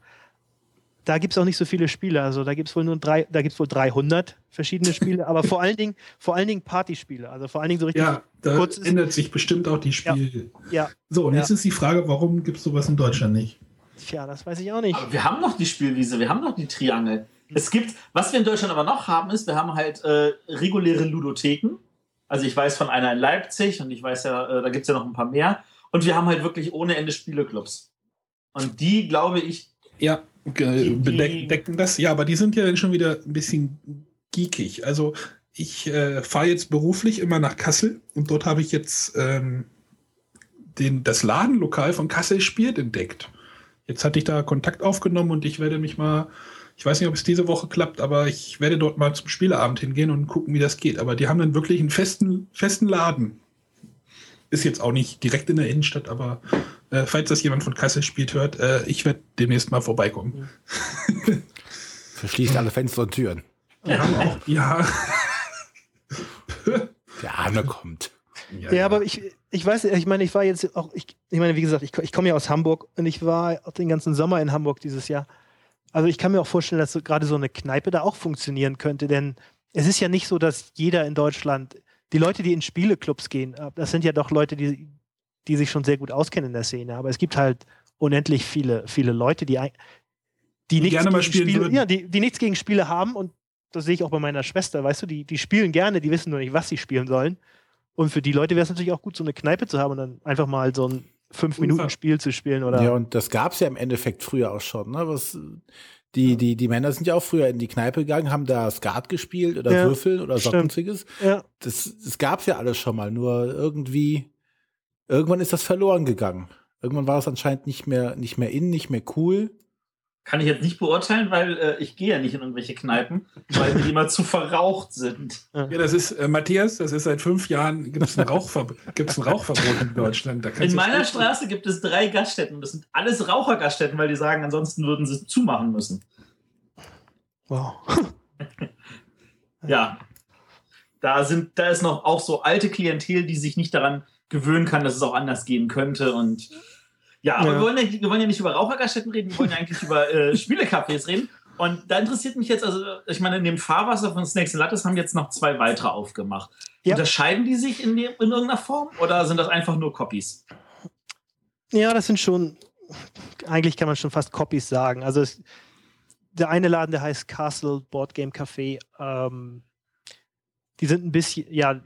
Da gibt es auch nicht so viele Spiele. Also da gibt es wohl nur drei, da gibt es wohl 300 verschiedene Spiele, *laughs* aber vor allen Dingen, vor allen Dingen Partyspiele. Also vor allen Dingen so richtig. Ja, da kurz ändert sich bestimmt auch die Spiel. Ja, So, und Ja. jetzt ist die Frage, warum gibt es sowas in Deutschland nicht? tja, das weiß ich auch nicht. Aber wir haben noch die Spielwiese, wir haben noch die Triangel. Es gibt, was wir in Deutschland aber noch haben, ist, wir haben halt äh, reguläre Ludotheken. Also ich weiß von einer in Leipzig und ich weiß ja, äh, da gibt es ja noch ein paar mehr. Und wir haben halt wirklich ohne Ende Spieleclubs. Und die, glaube ich, Ja, Die- die- bedecken das. Ja, aber die sind ja dann schon wieder ein bisschen geekig. Also ich äh, fahre jetzt beruflich immer nach Kassel und dort habe ich jetzt ähm, den, das Ladenlokal von Kassel Spielt entdeckt. Jetzt hatte ich da Kontakt aufgenommen und ich werde mich mal, ich weiß nicht, ob es diese Woche klappt, aber ich werde dort mal zum Spieleabend hingehen und gucken, wie das geht. Aber die haben dann wirklich einen festen, festen Laden. Ist jetzt auch nicht direkt in der Innenstadt, aber äh, falls das jemand von Kassel spielt hört, äh, ich werde demnächst mal vorbeikommen. *laughs* Verschließt alle Fenster und Türen. Wir haben auch, ja. *laughs* Der Arme kommt. Ja, aber ich, ich weiß, ich meine, ich war jetzt auch, ich, ich meine, wie gesagt, ich, ich komme ja aus Hamburg und ich war auch den ganzen Sommer in Hamburg dieses Jahr. Also ich kann mir auch vorstellen, dass so, gerade so eine Kneipe da auch funktionieren könnte, denn es ist ja nicht so, dass jeder in Deutschland, die Leute, die in Spieleclubs gehen, äh, das sind ja doch Leute, die, die sich schon sehr gut auskennen in der Szene, aber es gibt halt unendlich viele, viele Leute, die, die, nichts gerne mal gegen spielen Spiele, würden. ja, die, die nichts gegen Spiele haben und das sehe ich auch bei meiner Schwester, weißt du, die, die spielen gerne, die wissen nur nicht, was sie spielen sollen. Und für die Leute wäre es natürlich auch gut, so eine Kneipe zu haben und dann einfach mal so ein Fünf-Minuten-Spiel zu spielen oder. Ja, und das gab es ja im Endeffekt früher auch schon. Ne? Was, die, die, die Männer sind ja auch früher in die Kneipe gegangen, haben da Skat gespielt oder Ja, Würfeln oder sonstiges. ja. Das, das gab es ja alles schon mal, nur irgendwie, irgendwann ist das verloren gegangen. Irgendwann war es anscheinend nicht mehr, nicht mehr in, nicht mehr cool. Kann ich jetzt nicht beurteilen, weil äh, ich gehe ja nicht in irgendwelche Kneipen, weil die immer zu verraucht sind. Ja, das ist, äh, Matthias, das ist seit fünf Jahren, gibt es ein, Rauchver ein Rauchverbot in Deutschland. In meiner Straße gibt es drei Gaststätten. Das sind alles Rauchergaststätten, weil die sagen, ansonsten würden sie zumachen müssen. Wow. *laughs* Ja. Da, sind, da ist noch auch so alte Klientel, die sich nicht daran gewöhnen kann, dass es auch anders gehen könnte. Und ja, aber Ja. Wir, wollen ja, wir wollen ja nicht über Rauchergaststätten reden, wir wollen ja eigentlich *laughs* über äh, Spielecafés reden. Und da interessiert mich jetzt, also ich meine, in dem Fahrwasser von Snakes and Lattes haben jetzt noch zwei weitere aufgemacht. Ja. Unterscheiden die sich in, dem, in irgendeiner Form oder sind das einfach nur Copies? Ja, das sind schon, eigentlich kann man schon fast Copies sagen. Also es, der eine Laden, der heißt Castle Board Game Café, ähm, die sind ein bisschen, ja,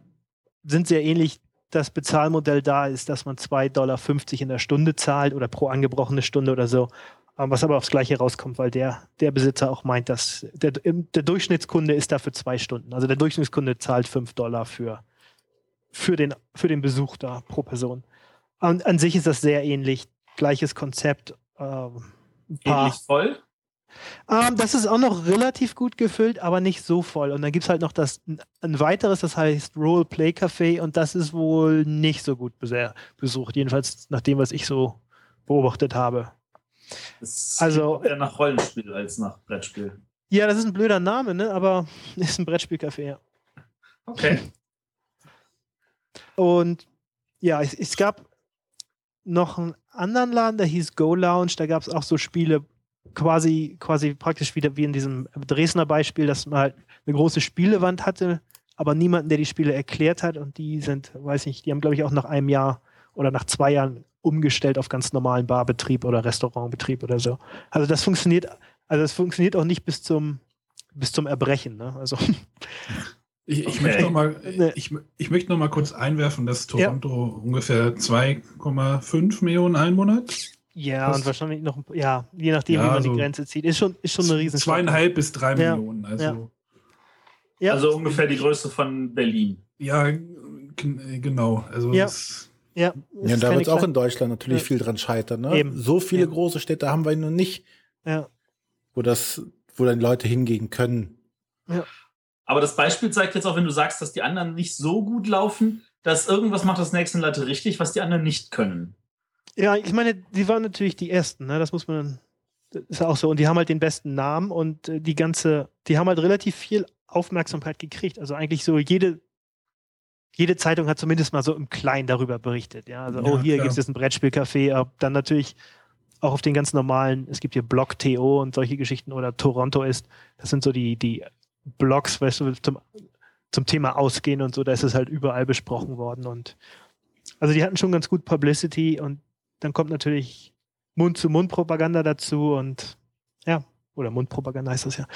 sind sehr ähnlich. Das Bezahlmodell da ist, dass man 2,50 Dollar in der Stunde zahlt oder pro angebrochene Stunde oder so. Ähm, was aber aufs Gleiche rauskommt, weil der, der Besitzer auch meint, dass der, der Durchschnittskunde ist dafür zwei Stunden. Also der Durchschnittskunde zahlt 5 Dollar für, für, den, für den Besuch da pro Person. An, an sich ist das sehr ähnlich. Gleiches Konzept. Ähm, Ähnlich voll? Ähm, das ist auch noch relativ gut gefüllt, aber nicht so voll. Und dann gibt es halt noch das, ein weiteres, das heißt Roleplay Café und das ist wohl nicht so gut besucht. Jedenfalls nach dem, was ich so beobachtet habe. Das Also- eher nach Rollenspiel als nach Brettspiel. Ja, das ist ein blöder Name, ne? aber *laughs* ist ein Brettspielcafé, ja. Okay. *laughs* Und ja, es, es gab noch einen anderen Laden, der hieß Go Lounge. Da gab es auch so Spiele, quasi, quasi praktisch wieder wie in diesem Dresdner Beispiel, dass man halt eine große Spielewand hatte, aber niemanden, der die Spiele erklärt hat. Und die sind, weiß nicht, die haben, glaube ich, auch nach einem Jahr oder nach zwei Jahren umgestellt auf ganz normalen Barbetrieb oder Restaurantbetrieb oder so. Also das funktioniert, also das funktioniert auch nicht bis zum bis zum Erbrechen. Ne? Also Ich, ich, Okay. möchte noch mal, ich, ich möchte noch mal kurz einwerfen, dass Toronto ungefähr 2,5 Millionen Einwohner hat. Ja, Das- und wahrscheinlich noch, ja, je nachdem, Ja, wie man so die Grenze zieht, ist schon, ist schon eine Riesenstadt. Zweieinhalb bis drei Ja. Millionen. Also Ja. Ja, Also ungefähr die Größe von Berlin. Ja, genau. Also ja. Es, ja, ja da wird es auch in Deutschland natürlich ja. viel dran scheitern. Ne? Eben. So viele Eben. große Städte haben wir noch nicht, ja. wo das, wo dann Leute hingehen können. Ja. Aber das Beispiel zeigt jetzt auch, wenn du sagst, dass die anderen nicht so gut laufen, dass irgendwas macht das nächste Latte richtig, was die anderen nicht können. Ja, ich meine, die waren natürlich die Ersten, ne? das muss man, das ist auch so. Und die haben halt den besten Namen und äh, die ganze, die haben halt relativ viel Aufmerksamkeit gekriegt. Also eigentlich so jede, jede Zeitung hat zumindest mal so im Kleinen darüber berichtet. Ja, also, ja, oh, hier gibt es ein Brettspielcafé, dann natürlich auch auf den ganz normalen, es gibt hier Blog TO und solche Geschichten oder Toronto ist, das sind so die, die Blogs, weißt du, zum, zum Thema Ausgehen und so, da ist es halt überall besprochen worden und also die hatten schon ganz gut Publicity und dann kommt natürlich Mund-zu-Mund-Propaganda dazu und ja, oder Mundpropaganda heißt das ja.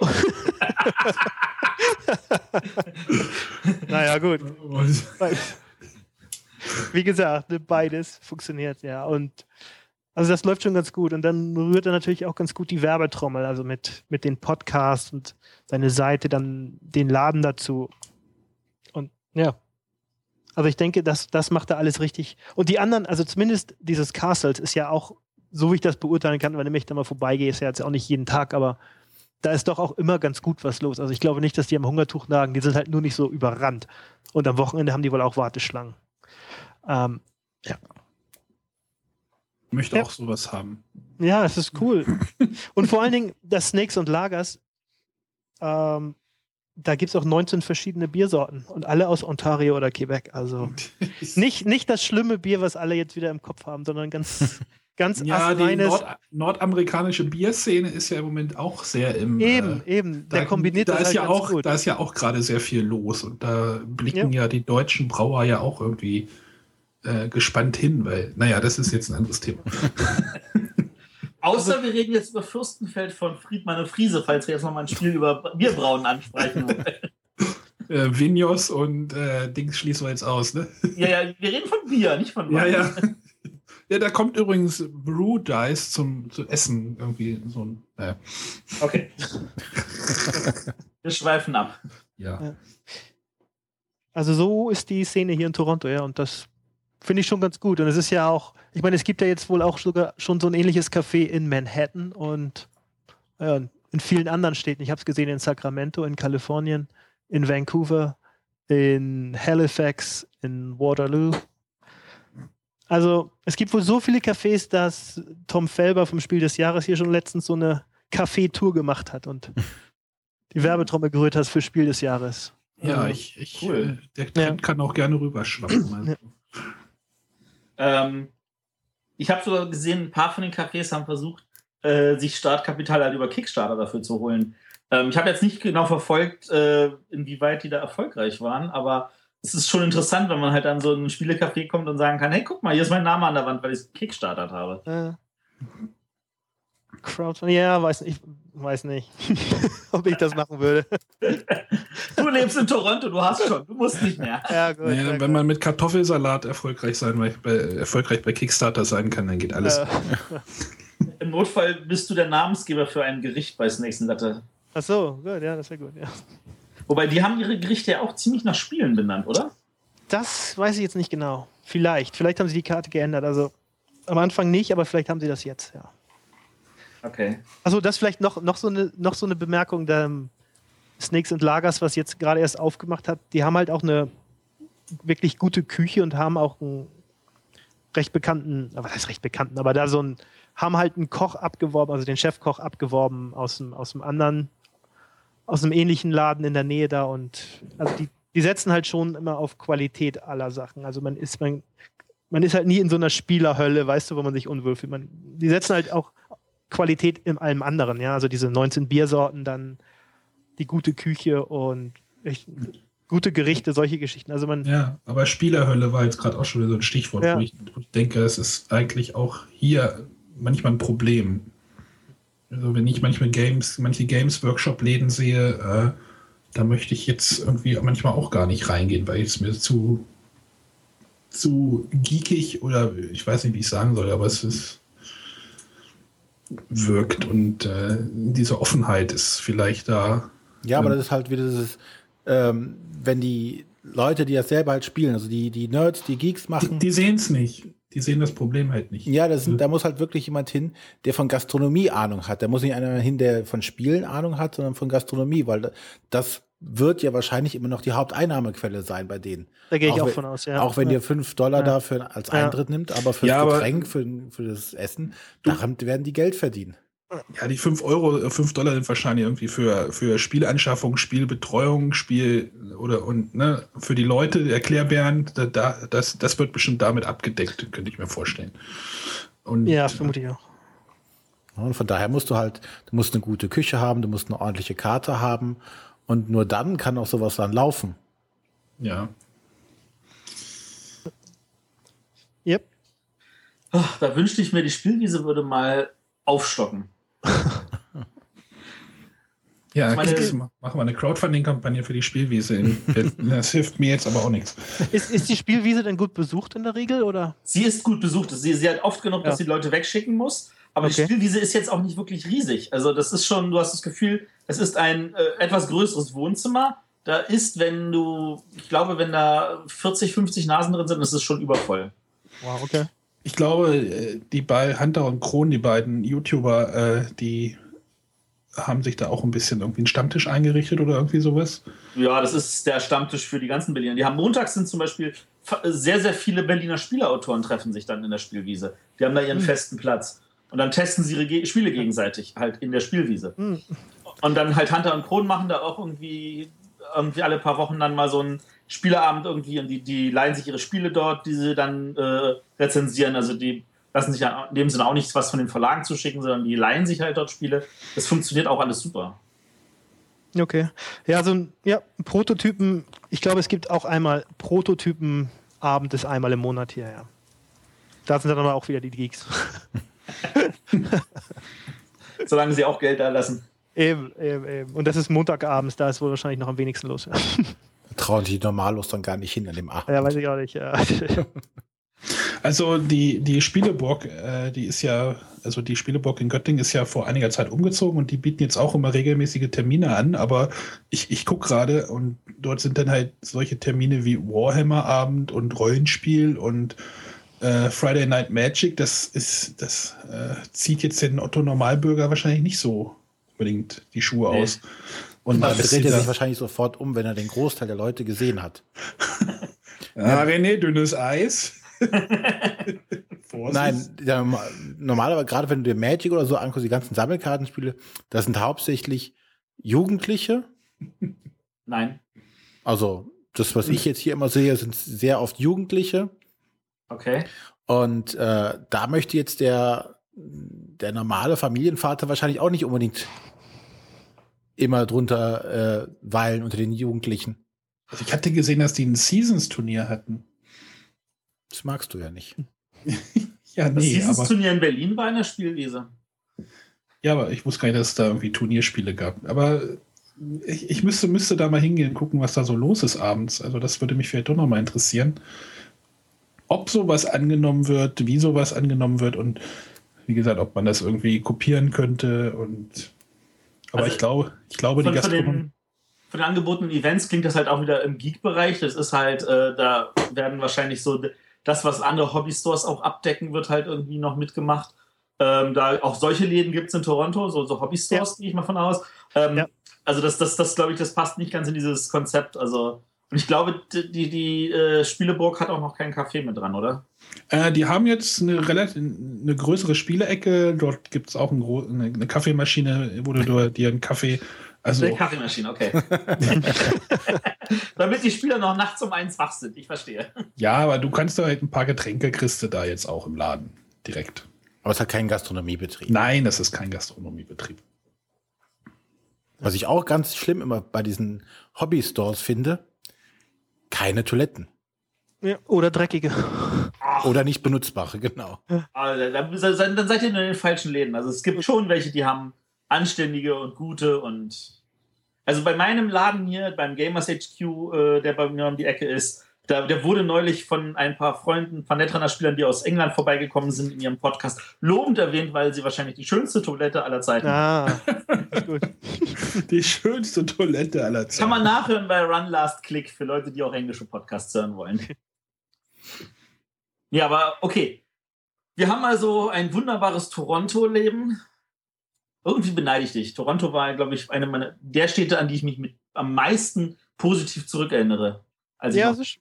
*laughs* naja, gut. *laughs* Wie gesagt, ne, beides funktioniert, ja. Und also das läuft schon ganz gut. Und dann rührt er natürlich auch ganz gut die Werbetrommel, also mit, mit den Podcasts und seine Seite, dann den Laden dazu. Und ja. Also ich denke, das, das macht er alles richtig. Und die anderen, also zumindest dieses Castles ist ja auch, so wie ich das beurteilen kann, wenn ich da mal vorbeigehe, ist ja jetzt auch nicht jeden Tag, aber da ist doch auch immer ganz gut was los. Also ich glaube nicht, dass die am Hungertuch nagen, die sind halt nur nicht so überrannt. Und am Wochenende haben die wohl auch Warteschlangen. Ähm, ja. Ich möchte ja. auch sowas haben. Ja, es ist cool. *laughs* und vor allen Dingen, das Snakes und Lagers, ähm, da gibt es auch 19 verschiedene Biersorten und alle aus Ontario oder Quebec. Also *laughs* nicht, nicht das schlimme Bier, was alle jetzt wieder im Kopf haben, sondern ganz, *laughs* ganz Ja, die Nord nordamerikanische Bierszene ist ja im Moment auch sehr im. Eben, äh, eben. Der da, kombiniert da ist ja auch, gut. Da ist ja auch gerade sehr viel los und da blicken ja, ja die deutschen Brauer ja auch irgendwie äh, gespannt hin, weil, naja, das ist jetzt ein anderes Thema. *laughs* Außer wir reden jetzt über Fürstenfeld von Friedmann und Friese, falls wir jetzt nochmal ein Spiel über Bierbrauen ansprechen wollen. *laughs* Äh, Vinhos und äh, Dings schließen wir jetzt aus, ne? Ja, ja, wir reden von Bier, nicht von Wein. Ja, ja. Ja, da kommt übrigens Brew Dice zum, zum Essen irgendwie so ein. Äh. Okay. wir schweifen ab. Ja. ja. Also so ist die Szene hier in Toronto, ja, und das finde ich schon ganz gut. Und es ist ja auch, ich meine, es gibt ja jetzt wohl auch sogar schon so ein ähnliches Café in Manhattan und ja, in vielen anderen Städten. Ich habe es gesehen in Sacramento, in Kalifornien, in Vancouver, in Halifax, in Waterloo. Also es gibt wohl so viele Cafés, dass Tom Felber vom Spiel des Jahres hier schon letztens so eine Café-Tour gemacht hat und *laughs* die Werbetrommel gerührt hat für Spiel des Jahres. Ja, ich, ich cool. der Trend ja. kann auch gerne rüberschwappen. Also. Ja. Ähm, ich habe sogar gesehen, ein paar von den Cafés haben versucht, äh, sich Startkapital halt über Kickstarter dafür zu holen. Ähm, ich habe jetzt nicht genau verfolgt, äh, inwieweit die da erfolgreich waren, aber es ist schon interessant, wenn man halt an so ein Spielecafé kommt und sagen kann, hey, guck mal, hier ist mein Name an der Wand, weil ich es Kickstarter habe. Äh. Crowdfunding, ja, weiß nicht, weiß nicht, *laughs* ob ich das machen würde. *laughs* du lebst in Toronto, du hast schon, du musst nicht mehr. Ja, gut, naja, wenn gut. man mit Kartoffelsalat erfolgreich sein, bei, erfolgreich bei Kickstarter sein kann, dann geht alles. Äh. *laughs* Im Notfall bist du der Namensgeber für ein Gericht bei Snakes Latte. Ach so, gut, ja, das wäre gut, ja. Wobei, die haben ihre Gerichte ja auch ziemlich nach Spielen benannt, oder? Das weiß ich jetzt nicht genau. Vielleicht. Vielleicht haben sie die Karte geändert. Also am Anfang nicht, aber vielleicht haben sie das jetzt, ja. Okay. Also das vielleicht noch, noch, so, eine, noch so eine Bemerkung, der um, Snakes and Lagers, was jetzt gerade erst aufgemacht hat, die haben halt auch eine wirklich gute Küche und haben auch einen recht bekannten, was heißt recht bekannten, aber da so ein, haben halt einen Koch abgeworben, also den Chefkoch abgeworben aus dem, aus dem anderen, aus einem ähnlichen Laden in der Nähe da und also die, die setzen halt schon immer auf Qualität aller Sachen. Also man ist, man, man ist halt nie in so einer Spielerhölle, weißt du, wo man sich unwohl fühlt. Man, die setzen halt auch Qualität in allem anderen, ja. Also diese 19 Biersorten, dann die gute Küche und echt gute Gerichte, solche Geschichten. Also man. Ja, aber Spielerhölle war jetzt gerade auch schon wieder so ein Stichwort, ja. wo ich denke, es ist eigentlich auch hier manchmal ein Problem. Also wenn ich manchmal Games, manche Games-Workshop-Läden sehe, äh, da möchte ich jetzt irgendwie manchmal auch gar nicht reingehen, weil es mir zu, zu geekig oder ich weiß nicht, wie ich sagen soll, aber es ist wirkt und äh, diese Offenheit ist vielleicht da. Ja, aber das ist halt wieder dieses, ähm, wenn die Leute, die das selber halt spielen, also die, die Nerds, die Geeks Die, machen. die sehen es nicht. Die sehen das Problem halt nicht. ja, das sind, da muss halt wirklich jemand hin, der von Gastronomie Ahnung hat. Da muss nicht einer hin, der von Spielen Ahnung hat, sondern von Gastronomie, weil das wird ja wahrscheinlich immer noch die Haupteinnahmequelle sein bei denen. Da gehe ich auch wenn- von aus, ja. Auch wenn ja. ihr fünf Dollar Ja. dafür als Ja. Eintritt nimmt, aber Ja, aber- Getränk, für, für das Essen, daran werden die Geld verdienen. Ja, die 5 Euro, äh, 5 Dollar sind wahrscheinlich irgendwie für, für Spielanschaffung, Spielbetreuung, Spiel oder und ne, für die Leute, die Erklärbären, da, da, das, das wird bestimmt damit abgedeckt, könnte ich mir vorstellen. Und Ja, vermute ich auch. Ja, Und von daher musst du halt, du musst eine gute Küche haben, du musst eine ordentliche Karte haben und nur dann kann auch sowas dann laufen. ja. Yep. Ach, da wünschte ich mir, die Spielwiese würde mal aufstocken. *laughs* Ja, meine- das- machen wir eine Crowdfunding-Kampagne für die Spielwiese. *laughs* Das hilft mir jetzt aber auch nichts. Ist, ist die Spielwiese denn gut besucht in der Regel? Oder? Sie ist gut besucht. Sie, sie hat oft genug, dass Ja. sie die Leute wegschicken muss. Aber Okay. die Spielwiese ist jetzt auch nicht wirklich riesig. Also das ist schon, du hast das Gefühl, es ist ein äh, etwas größeres Wohnzimmer. Da ist, wenn du, ich glaube, wenn da 40, 50 Nasen drin sind, ist es schon übervoll. Wow, okay. Ich glaube, äh, die bei Hunter und Kron, die beiden YouTuber, äh, die haben sich da auch ein bisschen irgendwie einen Stammtisch eingerichtet oder irgendwie sowas. Ja, das ist der Stammtisch für die ganzen Berliner. Die haben montags sind zum Beispiel sehr, sehr viele Berliner Spieleautoren treffen sich dann in der Spielwiese. Die haben da ihren festen Platz. Und dann testen sie ihre Ge Spiele gegenseitig, halt in der Spielwiese. Hm. Und dann halt Hunter und Kron machen da auch irgendwie, irgendwie alle paar Wochen dann mal so einen Spieleabend irgendwie und die, die leihen sich ihre Spiele dort, die sie dann äh, rezensieren. Also die lassen sich ja in dem Sinne auch nichts was von den Verlagen zuschicken, sondern die leihen sich halt dort Spiele. Das funktioniert auch alles super. Okay. Ja, so ein ja, Prototypen, ich glaube, es gibt auch einmal Prototypenabend ist einmal im Monat hier, ja. Da sind dann aber auch wieder die Geeks. *laughs* *laughs* Solange sie auch Geld da lassen. eben, eben, eben. Und das ist Montagabends, da ist wohl wahrscheinlich noch am wenigsten los. *laughs* Trauen die normalos dann gar nicht hin an dem Abend. ja weiß ich auch nicht. Ja. *laughs* Also die, die Spieleburg, äh, die ist ja, also die Spieleburg in Göttingen ist ja vor einiger Zeit umgezogen und die bieten jetzt auch immer regelmäßige Termine an, aber ich, ich gucke gerade und dort sind dann halt solche Termine wie Warhammer-Abend und Rollenspiel und äh, Friday Night Magic, das ist, das äh, zieht jetzt den Otto Normalbürger wahrscheinlich nicht so unbedingt die Schuhe Nee. aus. Und Da dann dreht er sich wahrscheinlich sofort um, wenn er den Großteil der Leute gesehen hat. *laughs* ah, René, dünnes Eis. *laughs* Nein, ja, normalerweise, gerade wenn du dir Magic oder so anguckst, die ganzen Sammelkartenspiele, das sind hauptsächlich Jugendliche. Nein. Also, das, was ich jetzt hier immer sehe, sind sehr oft Jugendliche. Okay. Und äh, da möchte jetzt der, der normale Familienvater wahrscheinlich auch nicht unbedingt immer drunter äh, weilen unter den Jugendlichen. Also ich hatte gesehen, dass die ein Seasons-Turnier hatten. Das magst du ja nicht. *laughs* Ja, Das nee, dieses aber, Turnier in Berlin war in der Spielwiese. ja, aber ich wusste gar nicht, dass es da irgendwie Turnierspiele gab. Aber ich, ich müsste, müsste da mal hingehen, gucken, was da so los ist abends. Also das würde mich vielleicht doch nochmal interessieren. Ob sowas angenommen wird, wie sowas angenommen wird und wie gesagt, ob man das irgendwie kopieren könnte und aber Also ich glaube, ich glaube, die Von, von, Gastronomie. den, von den angebotenen Events klingt das halt auch wieder im Geek-Bereich. Das ist halt, äh, da werden wahrscheinlich so das, was andere Hobby-Stores auch abdecken, wird halt irgendwie noch mitgemacht. Ähm, da auch solche Läden gibt es in Toronto, so, so Hobby-Stores, gehe ich mal von aus. Ähm, Ja. Also das, das, das glaube ich, das passt nicht ganz in dieses Konzept. Also ich glaube, die, die, die äh, Spieleburg hat auch noch keinen Kaffee mit dran, oder? Äh, die haben jetzt eine relativ eine größere Spielecke. Dort gibt es auch ein eine, eine Kaffeemaschine, wo du dir einen Kaffee. Also Eine Kaffeemaschine, okay. *laughs* Damit die Spieler noch nachts um eins wach sind, ich verstehe. ja, aber du kannst da halt ein paar Getränke kriegst du da jetzt auch im Laden direkt. Aber es hat keinen Gastronomiebetrieb. Nein, das ist kein Gastronomiebetrieb. Was ich auch ganz schlimm immer bei diesen Hobby-Stores finde, keine Toiletten. ja, oder dreckige. Oder nicht benutzbare, genau. Also, dann, dann dann seid ihr in den falschen Läden. Also es gibt schon welche, die haben anständige und gute und also bei meinem Laden hier, beim Gamers HQ, äh, der bei mir um die Ecke ist, Der, der wurde neulich von ein paar Freunden, von Netrunner-Spielern, die aus England vorbeigekommen sind, in ihrem Podcast lobend erwähnt, weil sie wahrscheinlich die schönste Toilette aller Zeiten Ah, gut. *laughs* Die schönste Toilette aller Zeiten. Kann man nachhören bei Run Last Click für Leute, die auch englische Podcasts hören wollen. *laughs* Ja, aber okay. Wir haben also ein wunderbares Toronto-Leben. Irgendwie beneide ich dich. Toronto war, glaube ich, eine meiner der Städte, an die ich mich mit am meisten positiv zurückerinnere. Also Ja, es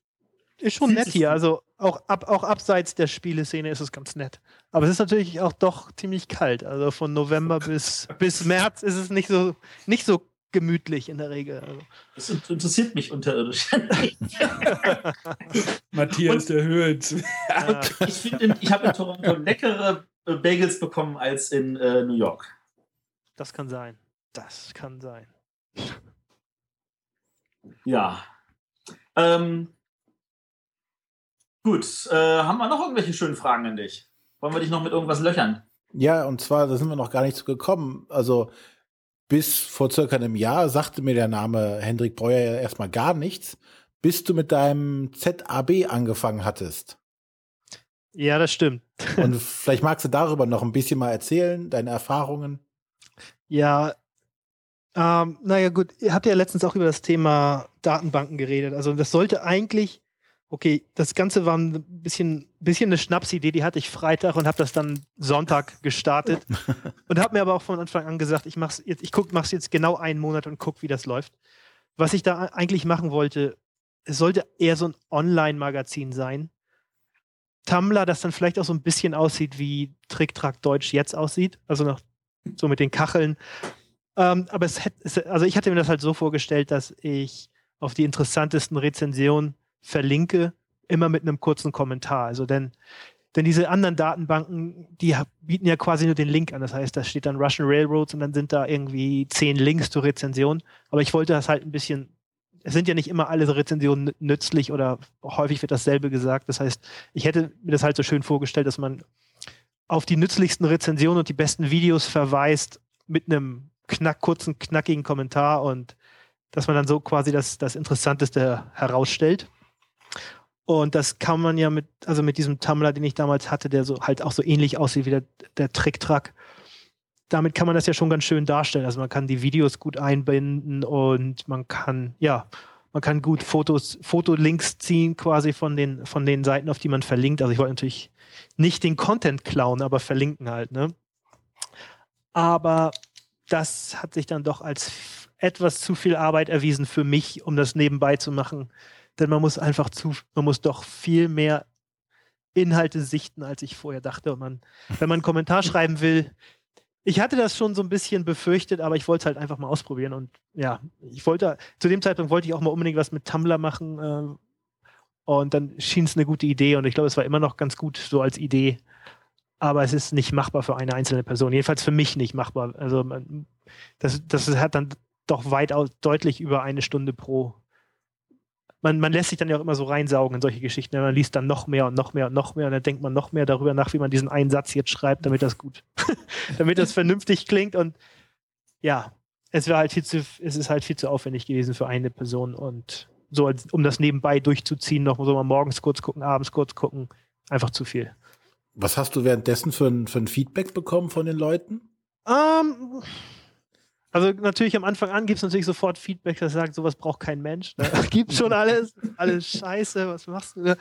ist, schon nett hier. Also auch, ab, auch abseits der Spieleszene ist es ganz nett. Aber es ist natürlich auch doch ziemlich kalt. Also von November *laughs* bis, bis März ist es nicht so, nicht so gemütlich in der Regel. Also. das in- interessiert mich unterirdisch. *laughs* Matthias der Höhlt. Ja. ich finde, ich habe in Toronto leckere äh, Bagels bekommen als in äh, New York. Das kann sein. Das kann sein. Ja. Ähm, gut, äh, haben wir noch irgendwelche schönen Fragen an dich? Wollen wir dich noch mit irgendwas löchern? Ja, und zwar, da sind wir noch gar nicht zu gekommen. Also bis vor circa einem Jahr sagte mir der Name Hendrik Breuer ja erstmal gar nichts, bis du mit deinem ZAB angefangen hattest. Ja, das stimmt. Und *laughs* vielleicht magst du darüber noch ein bisschen mal erzählen, deine Erfahrungen. Ja, ähm, naja, gut, ihr habt ja letztens auch über das Thema Datenbanken geredet. Also das sollte eigentlich, okay, das Ganze war ein bisschen, bisschen eine Schnapsidee, die hatte ich Freitag und habe das dann Sonntag gestartet *laughs* und habe mir aber auch von Anfang an gesagt, ich mach's jetzt, ich guck, mach's jetzt genau einen Monat und guck, wie das läuft. Was ich da eigentlich machen wollte, es sollte eher so ein Online-Magazin sein. Tumblr, das dann vielleicht auch so ein bisschen aussieht, wie Trick-Track Deutsch jetzt aussieht. Also noch so mit den Kacheln. Ähm, aber es hätte, also ich hatte mir das halt so vorgestellt, dass ich auf die interessantesten Rezensionen verlinke, immer mit einem kurzen Kommentar. Also denn, denn diese anderen Datenbanken, die bieten ja quasi nur den Link an. Das heißt, da steht dann Russian Railroads und dann sind da irgendwie zehn Links zur Rezension. Aber ich wollte das halt ein bisschen, es sind ja nicht immer alle Rezensionen nü- nützlich oder häufig wird dasselbe gesagt. Das heißt, ich hätte mir das halt so schön vorgestellt, dass man auf die nützlichsten Rezensionen und die besten Videos verweist mit einem knack, kurzen, knackigen Kommentar und dass man dann so quasi das, das Interessanteste herausstellt. Und das kann man ja mit, also mit diesem Tumblr, den ich damals hatte, der so halt auch so ähnlich aussieht wie der, der Trick-Track. Damit kann man das ja schon ganz schön darstellen. Also man kann die Videos gut einbinden und man kann, ja, man kann gut Fotos, Fotolinks ziehen quasi von den, von den Seiten, auf die man verlinkt. Also ich wollte natürlich nicht den Content klauen, aber verlinken halt, ne? Aber das hat sich dann doch als etwas zu viel Arbeit erwiesen für mich, um das nebenbei zu machen. Denn man muss einfach zu, man muss doch viel mehr Inhalte sichten, als ich vorher dachte. Und man, wenn man einen Kommentar schreiben will, ich hatte das schon so ein bisschen befürchtet, aber ich wollte es halt einfach mal ausprobieren. Und ja, ich wollte, zu dem Zeitpunkt wollte ich auch mal unbedingt was mit Tumblr machen. ähm, und dann schien es eine gute Idee. Und ich glaube, es war immer noch ganz gut so als Idee. Aber es ist nicht machbar für eine einzelne Person. Jedenfalls für mich nicht machbar. Also man, das, das hat dann doch weitaus deutlich über eine Stunde pro. Man, man lässt sich dann ja auch immer so reinsaugen in solche Geschichten. Man liest dann noch mehr und noch mehr und noch mehr und dann denkt man noch mehr darüber nach, wie man diesen einen Satz jetzt schreibt, damit das gut, *laughs* damit das vernünftig klingt. Und ja, es wäre halt viel zu, es ist halt viel zu aufwendig gewesen für eine Person und so, als, um das nebenbei durchzuziehen, noch so mal morgens kurz gucken, abends kurz gucken, einfach zu viel. Was hast du währenddessen für ein, für ein Feedback bekommen von den Leuten? Ähm, also natürlich am Anfang an gibt es natürlich sofort Feedback, das sagt, sowas braucht kein Mensch. Ne? *laughs* Gibt schon alles, alles scheiße, was machst du? da? Ähm,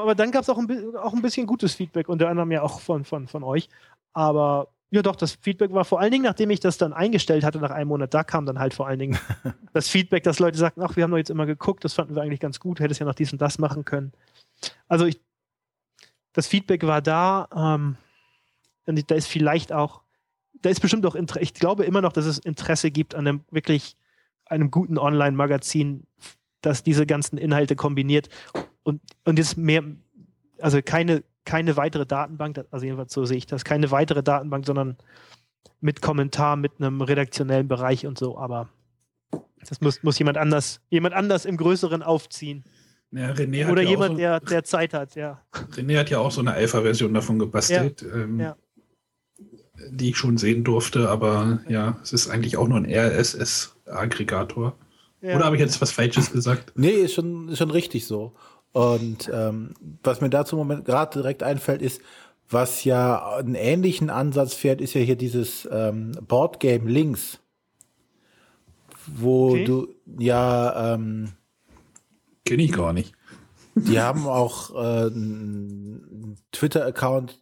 aber dann gab es auch, auch ein bisschen gutes Feedback, unter anderem ja auch von, von, von euch. Aber ja doch, das Feedback war vor allen Dingen, nachdem ich das dann eingestellt hatte nach einem Monat, da kam dann halt vor allen Dingen *laughs* das Feedback, dass Leute sagten, ach, wir haben doch jetzt immer geguckt, das fanden wir eigentlich ganz gut, hättest ja noch dies und das machen können. Also ich, das Feedback war da, ähm, und da ist vielleicht auch, da ist bestimmt auch, Inter ich glaube immer noch, dass es Interesse gibt an einem wirklich, einem guten Online-Magazin, das diese ganzen Inhalte kombiniert und, und jetzt mehr, also keine, keine weitere Datenbank, also jedenfalls so sehe ich das, keine weitere Datenbank, sondern mit Kommentar, mit einem redaktionellen Bereich und so, aber das muss, muss jemand anders, jemand anders im Größeren aufziehen. Ja, René Oder ja jemand, so, der, der Zeit hat, ja. René hat ja auch so eine Alpha-Version davon gebastelt, ähm, ja. Die ich schon sehen durfte, aber ja, es ist eigentlich auch nur ein RSS-Aggregator. Ja. Oder habe ich jetzt was Falsches gesagt? Nee, ist schon, ist schon richtig so. Und ähm, was mir dazu im Moment gerade direkt einfällt, ist, was ja einen ähnlichen Ansatz fährt, ist ja hier dieses ähm, Boardgame Links, wo Okay. du ja ähm, Kenne ich gar nicht. Die haben auch äh, einen Twitter-Account,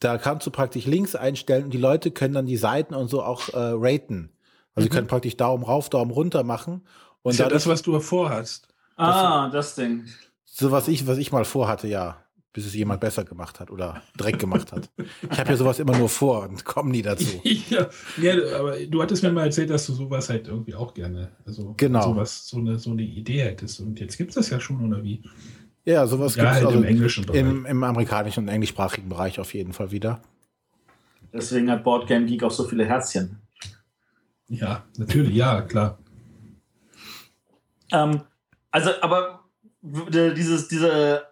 da kannst du praktisch Links einstellen und die Leute können dann die Seiten und so auch äh, raten. Also sie können praktisch Daumen rauf, Daumen runter machen. Und ist ja das, was du vorhast. Ah, das Ding. so was ich, was ich mal vorhatte, ja, bis es jemand besser gemacht hat oder Dreck gemacht hat. Ich habe ja sowas immer nur vor und komme nie dazu. *laughs* ja, ja, aber du hattest mir mal erzählt, dass du sowas halt irgendwie auch gerne, also Genau. sowas, so eine, so eine Idee hättest. Und jetzt gibt es das ja schon, oder wie? Ja, sowas Ja, gibt's halt also im englischen Bereich. im, im amerikanischen und englischsprachigen Bereich auf jeden Fall wieder. Deswegen hat Boardgame Geek auch so viele Herzchen. Ja, natürlich, ja, klar. Ähm, also, aber dieses, diese,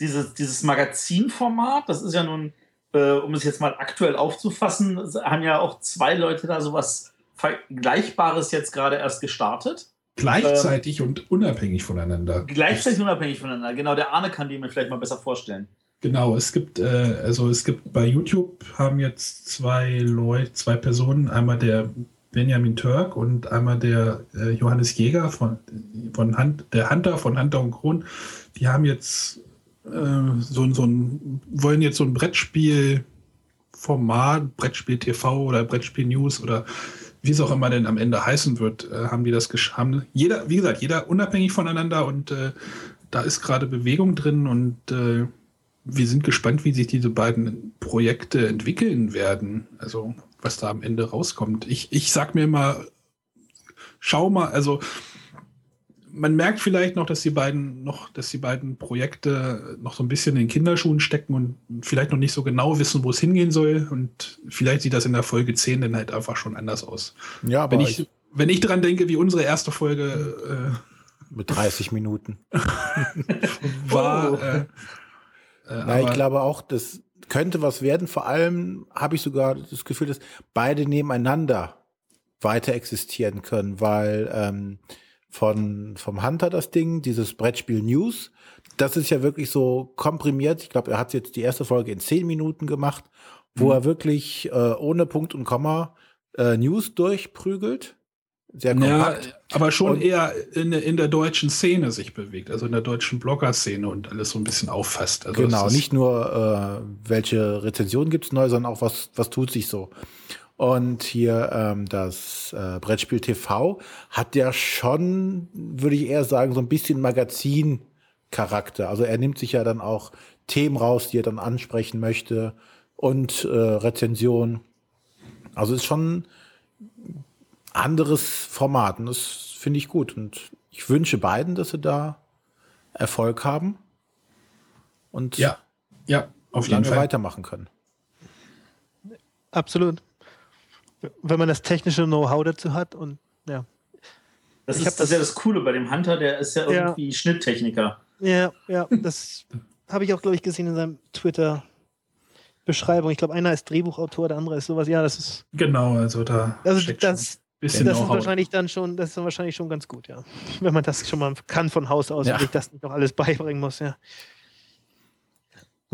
dieses, dieses Magazinformat, das ist ja nun, äh, um es jetzt mal aktuell aufzufassen, haben ja auch zwei Leute da sowas Vergleichbares jetzt gerade erst gestartet. Gleichzeitig und unabhängig voneinander. Gleichzeitig unabhängig voneinander. Genau, der Arne kann die mir vielleicht mal besser vorstellen. Genau, es gibt, äh, also es gibt bei YouTube haben jetzt zwei Leute, zwei Personen, einmal der Benjamin Turk und einmal der äh, Johannes Jäger von, von Hand, der Hunter von Hunter und Kron. Die haben jetzt äh, so, so ein, wollen jetzt so ein Brettspielformat, Brettspiel TV oder Brettspiel News oder wie es auch immer denn am Ende heißen wird, äh, haben die das gesch- haben Jeder, wie gesagt, jeder unabhängig voneinander und äh, da ist gerade Bewegung drin und äh, wir sind gespannt, wie sich diese beiden Projekte entwickeln werden. Also, was da am Ende rauskommt. Ich, ich sag mir immer, schau mal, also man merkt vielleicht noch, dass die beiden noch, dass die beiden Projekte noch so ein bisschen in den Kinderschuhen stecken und vielleicht noch nicht so genau wissen, wo es hingehen soll. Und vielleicht sieht das in der Folge 10 dann halt einfach schon anders aus. Ja, aber Wenn ich, wenn ich dran denke, wie unsere erste Folge mit 30 Minuten. äh, *laughs* war, Oh. äh, äh, Na, ich glaube auch, das könnte was werden. Vor allem habe ich sogar das Gefühl, dass beide nebeneinander weiter existieren können, weil ähm, von vom Hunter das Ding, dieses Brettspiel News, das ist ja wirklich so komprimiert. Ich glaube, er hat jetzt die erste Folge in zehn Minuten gemacht, wo Mhm. er wirklich äh, ohne Punkt und Komma äh, News durchprügelt. Sehr Ja, kompakt. aber schon Und- eher in, in der deutschen Szene sich bewegt, also in der deutschen Blogger-Szene und alles so ein bisschen auffasst. Also genau, nicht nur, äh, welche Rezensionen gibt's neu, sondern auch, was, was tut sich so. Und hier ähm, das äh, Brettspiel TV hat ja schon, würde ich eher sagen, so ein bisschen Magazin-Charakter. Also er nimmt sich ja dann auch Themen raus, die er dann ansprechen möchte und äh, Rezensionen. Also ist schon ein anderes Format und das finde ich gut. Und ich wünsche beiden, dass sie da Erfolg haben und Ja, ja, auf jeden lange Fall. weitermachen können. Absolut. Wenn man das technische Know-how dazu hat und ja. Das, Ich ist, das ist ja das Coole bei dem Hunter, der ist ja Ja. irgendwie Schnitttechniker. Ja, ja, das *laughs* habe ich auch, glaube ich, gesehen in seinem Twitter-Beschreibung. Ich glaube, einer ist Drehbuchautor, der andere ist sowas. Ja, das ist, Genau, also da also das, bisschen das ist wahrscheinlich dann schon, das ist dann wahrscheinlich schon ganz gut, ja. Wenn man das schon mal kann von Haus aus Ja. und sich das nicht noch alles beibringen muss, ja.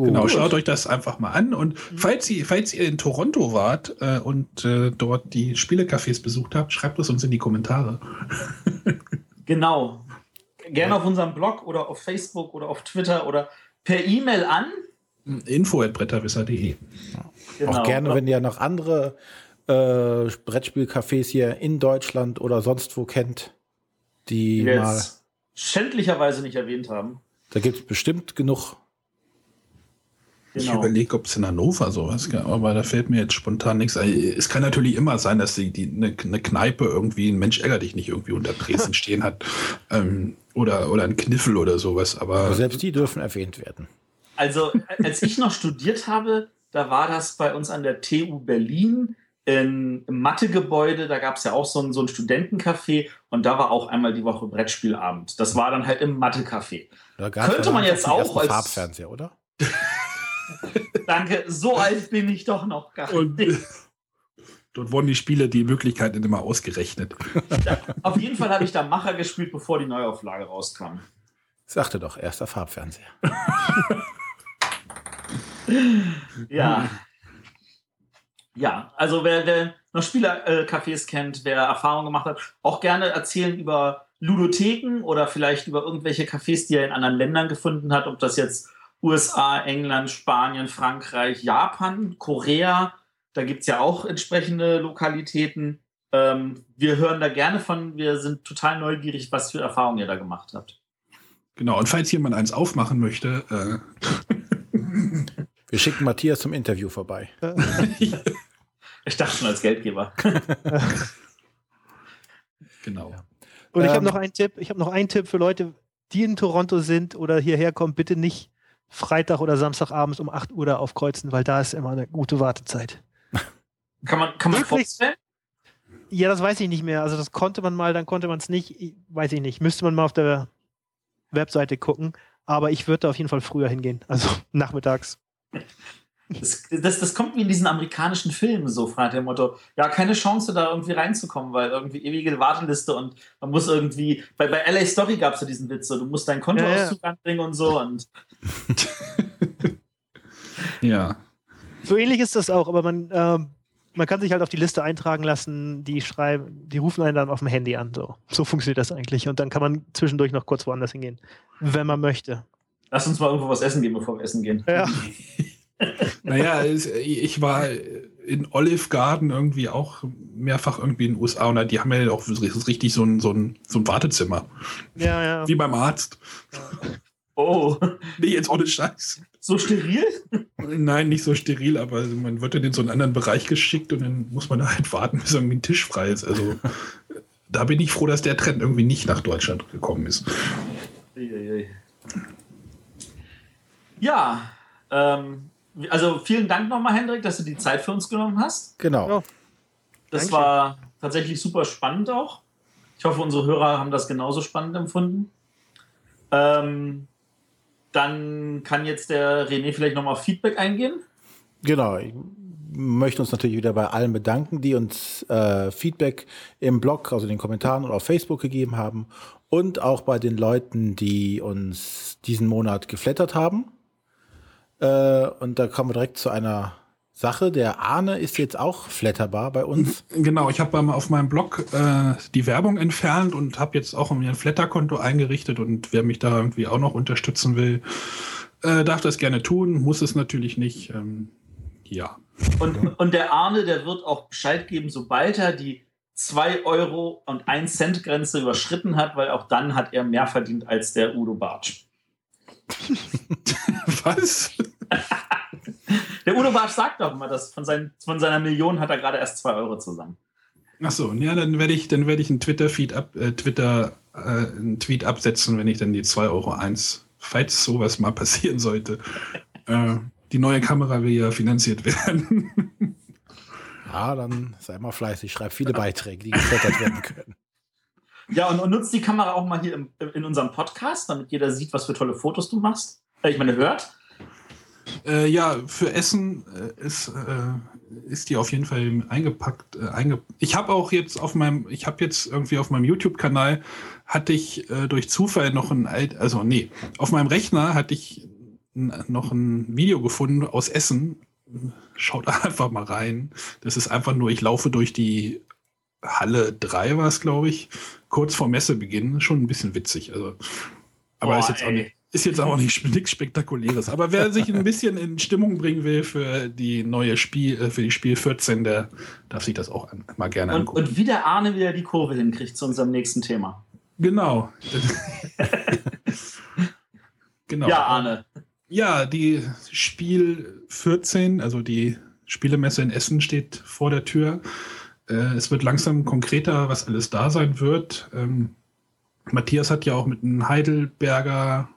Genau, Gut. schaut euch das einfach mal an. Und falls ihr, falls ihr in Toronto wart äh, und äh, dort die Spielecafés besucht habt, schreibt es uns in die Kommentare. *laughs* Genau. Gerne auf unserem Blog oder auf Facebook oder auf Twitter oder per E-Mail an. Info.bretterwisser.de. Genau. Auch gerne, wenn ihr noch andere äh, Brettspielcafés hier in Deutschland oder sonst wo kennt, die die wir mal, jetzt schändlicherweise nicht erwähnt haben. da gibt es bestimmt genug. Ich Genau. überlege, ob es in Hannover sowas gibt, aber da fällt mir jetzt spontan nichts ein. Es kann natürlich immer sein, dass die, die, eine, eine Kneipe irgendwie, ein Mensch ärger dich nicht irgendwie unter Dresden *laughs* stehen hat. Ähm, oder, oder ein Kniffel oder sowas. Aber Aber selbst die dürfen erwähnt werden. Also, als ich noch studiert habe, da war das bei uns an der TU Berlin in, im Mathegebäude. Da gab es ja auch so ein, so ein Studentencafé und da war auch einmal die Woche Brettspielabend. Das war dann halt im Mathecafé. Könnte man jetzt auch als- Farbfernseher, oder? *laughs* Danke, so alt bin ich doch noch gar Und nicht. *laughs* Dort wurden die Spiele die Möglichkeiten immer ausgerechnet. Ja, auf jeden Fall habe ich da Macher gespielt, bevor die Neuauflage rauskam. Sagte doch, erster Farbfernseher. *laughs* Ja. Ja, also wer, wer noch Spielercafés kennt, wer Erfahrung gemacht hat, auch gerne erzählen über Ludotheken oder vielleicht über irgendwelche Cafés, die er in anderen Ländern gefunden hat, ob das jetzt USA, England, Spanien, Frankreich, Japan, Korea, da gibt es ja auch entsprechende Lokalitäten. Ähm, wir hören da gerne von, wir sind total neugierig, was für Erfahrungen ihr da gemacht habt. Genau, und falls jemand eins aufmachen möchte, äh, *laughs* Wir schicken Matthias zum Interview vorbei. *laughs* Ich dachte schon als Geldgeber. *laughs* genau. Und ich habe Ähm, noch einen Tipp. Ich habe noch einen Tipp für Leute, die in Toronto sind oder hierher kommen. Bitte nicht Freitag oder Samstagabends um 8 Uhr da aufkreuzen, weil da ist immer eine gute Wartezeit. *laughs* Kann man, kann man vorstellen? Ja, das weiß ich nicht mehr. Also das konnte man mal, dann konnte man es nicht. Ich- Weiß ich nicht. Müsste man mal auf der Webseite gucken. Aber ich würde da auf jeden Fall früher hingehen. Also *laughs* nachmittags. Das, das, das kommt wie in diesen amerikanischen Filmen so, fragt der Motto. Ja, keine Chance, da irgendwie reinzukommen, weil irgendwie ewige Warteliste und man muss irgendwie. Bei, bei LA Story gab es ja diesen Witz, so, du musst deinen Kontoauszug anbringen und so. Und *laughs* Ja. So ähnlich ist das auch, aber man, ähm, man kann sich halt auf die Liste eintragen lassen, die schreiben, die rufen einen dann auf dem Handy an. So, so funktioniert das eigentlich. Und dann kann man zwischendurch noch kurz woanders hingehen, wenn man möchte. lass uns mal irgendwo was essen gehen, bevor wir essen gehen. Ja. *laughs* Naja, ich war in Olive Garden irgendwie auch mehrfach irgendwie in den USA und die haben ja auch richtig so ein, so ein, so ein Wartezimmer. Ja, ja. Wie beim Arzt. Oh, Nee, jetzt ohne Scheiß. so steril? Nein, nicht so steril, aber man wird dann in so einen anderen Bereich geschickt und dann muss man da halt warten, bis irgendwie ein Tisch frei ist. Also da bin ich froh, dass der Trend irgendwie nicht nach Deutschland gekommen ist. Ja, ähm, also vielen Dank nochmal, Hendrik, dass du die Zeit für uns genommen hast. Genau. Ja. Das Dankeschön. war tatsächlich super spannend auch. Ich hoffe, unsere Hörer haben das genauso spannend empfunden. Ähm, dann kann jetzt der René vielleicht nochmal auf Feedback eingehen. Genau. Ich möchte uns natürlich wieder bei allen bedanken, die uns äh, Feedback im Blog, also in den Kommentaren oder auf Facebook gegeben haben. Und auch bei den Leuten, die uns diesen Monat geflattert haben. Äh, und da kommen wir direkt zu einer Sache. Der Arne ist jetzt auch flatterbar bei uns. Genau, ich habe auf meinem Blog äh, die Werbung entfernt und habe jetzt auch mir ein Flatter-Konto eingerichtet und wer mich da irgendwie auch noch unterstützen will, äh, darf das gerne tun, muss es natürlich nicht. Ähm, ja. Und, und der Arne, der wird auch Bescheid geben, sobald er die 2 Euro und 1 Cent Grenze überschritten hat, weil auch dann hat er mehr verdient als der Udo Bartsch. *laughs* Was? Der Udo Bartsch sagt doch immer, dass von, seinen, von seiner Million hat er gerade erst 2 Euro zusammen. Achso, ja, dann werde ich, dann werde ich einen Twitter-Feed ab, äh, Twitter, äh, einen Tweet absetzen, wenn ich dann die 2,01 Euro, falls sowas mal passieren sollte. *laughs* äh, die neue Kamera will ja finanziert werden. *laughs* Ja, dann sei mal fleißig, schreib viele Beiträge, die geflattert werden können. Ja, und, und nutzt die Kamera auch mal hier im, in unserem Podcast, damit jeder sieht, was für tolle Fotos du machst. Äh, ich meine, hört. Äh, ja, für Essen äh, ist, äh, ist die auf jeden Fall eingepackt. Äh, einge ich habe auch jetzt auf meinem, ich habe jetzt irgendwie auf meinem YouTube-Kanal hatte ich äh, durch Zufall noch ein alt, also nee, auf meinem Rechner hatte ich noch ein Video gefunden aus Essen. Schaut *laughs* einfach mal rein. Das ist einfach nur, ich laufe durch die Halle 3 war es, glaube ich, kurz vor Messebeginn. Schon ein bisschen witzig. Also, aber Boah, ist jetzt auch ey. nicht. Ist jetzt auch nicht nichts Spektakuläres. Aber wer sich ein bisschen in Stimmung bringen will für die neue Spiel, äh, für die Spiel 14, der darf sich das auch an, mal gerne Und, angucken. und wie der Arne wieder die Kurve hinkriegt zu unserem nächsten Thema. genau. *laughs* genau. Ja, Arne. Ja, die Spiel 14, also die Spielemesse in Essen steht vor der Tür. Äh, es wird langsam konkreter, was alles da sein wird. Ähm, Matthias hat ja auch mit einem Heidelberger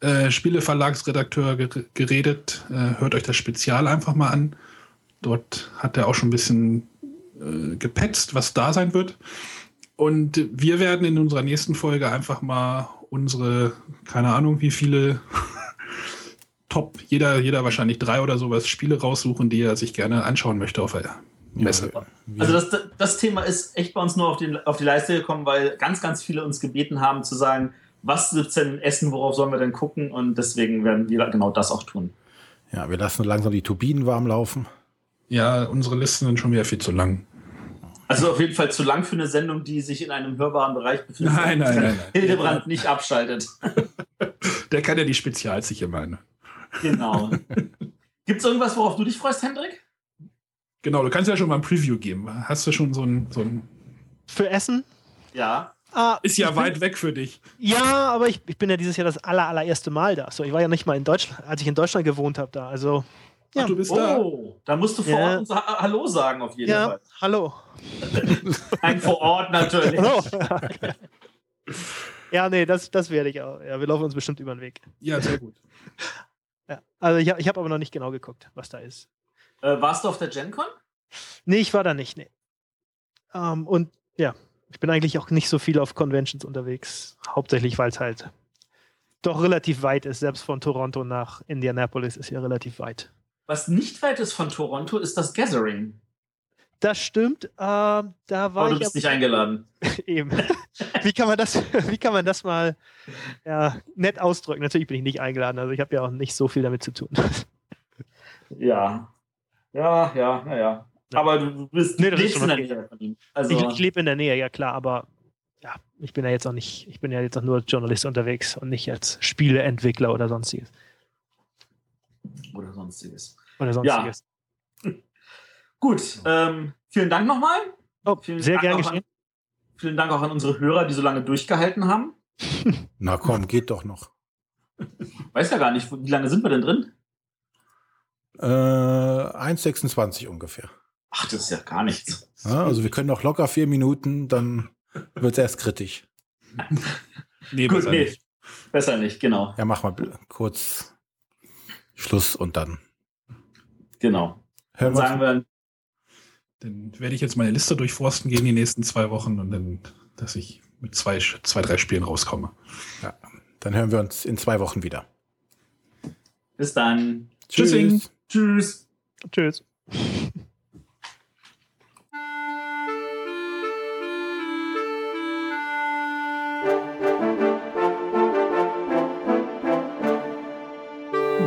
äh, Spieleverlagsredakteur ger geredet. Äh, hört euch das Spezial einfach mal an. Dort hat er auch schon ein bisschen äh, gepetzt, was da sein wird. Und wir werden in unserer nächsten Folge einfach mal unsere, keine Ahnung, wie viele *laughs* Top, jeder, jeder wahrscheinlich drei oder sowas Spiele raussuchen, die er sich gerne anschauen möchte auf der Messe. Also das, das Thema ist echt bei uns nur auf die, auf die Leiste gekommen, weil ganz, ganz viele uns gebeten haben zu sagen, was gibt's denn essen, worauf sollen wir denn gucken? Und deswegen werden wir genau das auch tun. Ja, wir lassen langsam die Turbinen warm laufen. Ja, unsere Listen sind schon wieder viel zu lang. Also auf jeden Fall zu lang für eine Sendung, die sich in einem hörbaren Bereich befindet. Nein, nein, nein, nein. Hildebrand nicht abschaltet. *laughs* Der kann ja die Spezials sich immer. Ne? Genau. Gibt's irgendwas, worauf du dich freust, Hendrik? Genau, du kannst ja schon mal ein Preview geben. Hast du schon so ein. So ein Für Essen? Ja. Ah, ist ja ich bin- weit weg für dich. Ja, aber ich, ich bin ja dieses Jahr das aller, allererste Mal da. So, ich war ja nicht mal in Deutschland, als ich in Deutschland gewohnt habe da. Also, Ja. Ach, du bist da. Oh, da musst du vor Ja. Ort Hallo sagen, auf jeden ja, Fall. hallo. *laughs* Ein vor Ort natürlich. Hallo. *laughs* ja, nee, das, das werde ich auch. Ja, wir laufen uns bestimmt über den Weg. Ja, sehr gut. Ja. Also, ich, ich habe aber noch nicht genau geguckt, was da ist. Äh, warst du auf der GenCon? Nee, ich war da nicht, nee. Ähm, und ja, ich bin eigentlich auch nicht so viel auf Conventions unterwegs. Hauptsächlich, weil es halt doch relativ weit ist. Selbst von Toronto nach Indianapolis ist ja relativ weit. Was nicht weit ist von Toronto, ist das Gathering. Das stimmt. Ähm, da war Aber du ich bist nicht eingeladen. *laughs* eben. wie kann man das, *laughs* wie kann man das mal ja, nett ausdrücken? Natürlich bin ich nicht eingeladen, also ich habe ja auch nicht so viel damit zu tun. Ja. Ja, ja, naja. Ja. Aber du bist Nee, das ist lebst schon in der. Nähe von ihm. Also, Ich, ich lebe in der Nähe, ja klar, aber ja, ich bin ja jetzt auch nicht, ich bin ja jetzt auch nur als Journalist unterwegs und nicht als Spieleentwickler oder sonstiges. oder sonstiges. Oder sonstiges. *laughs* Gut, ähm, vielen Dank nochmal. Oh, Vielen sehr Dank gern auch geschehen. An, vielen Dank auch an unsere Hörer, die so lange durchgehalten haben. *laughs* *laughs* Na komm, geht doch noch. Weiß ja gar nicht, wie lange sind wir denn drin? Äh, 1,26 ungefähr. Ach, das ist ja gar nichts. Ja, also wir können noch locker vier Minuten, dann wird es erst kritisch. *laughs* Nee, Gut, besser nee. nicht. Besser nicht, genau. Ja, mach mal kurz Schluss und dann Genau. hören Dann sagen wir, Dann werde ich jetzt meine Liste durchforsten gehen die nächsten zwei Wochen und dann, dass ich mit zwei, zwei drei Spielen rauskomme. Dann hören wir uns in zwei Wochen wieder. bis dann. Tschüssing. Tschüss. Tschüss.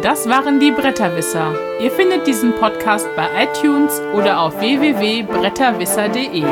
Das waren die Bretterwisser. Ihr findet diesen Podcast bei iTunes oder auf www.bretterwisser.de.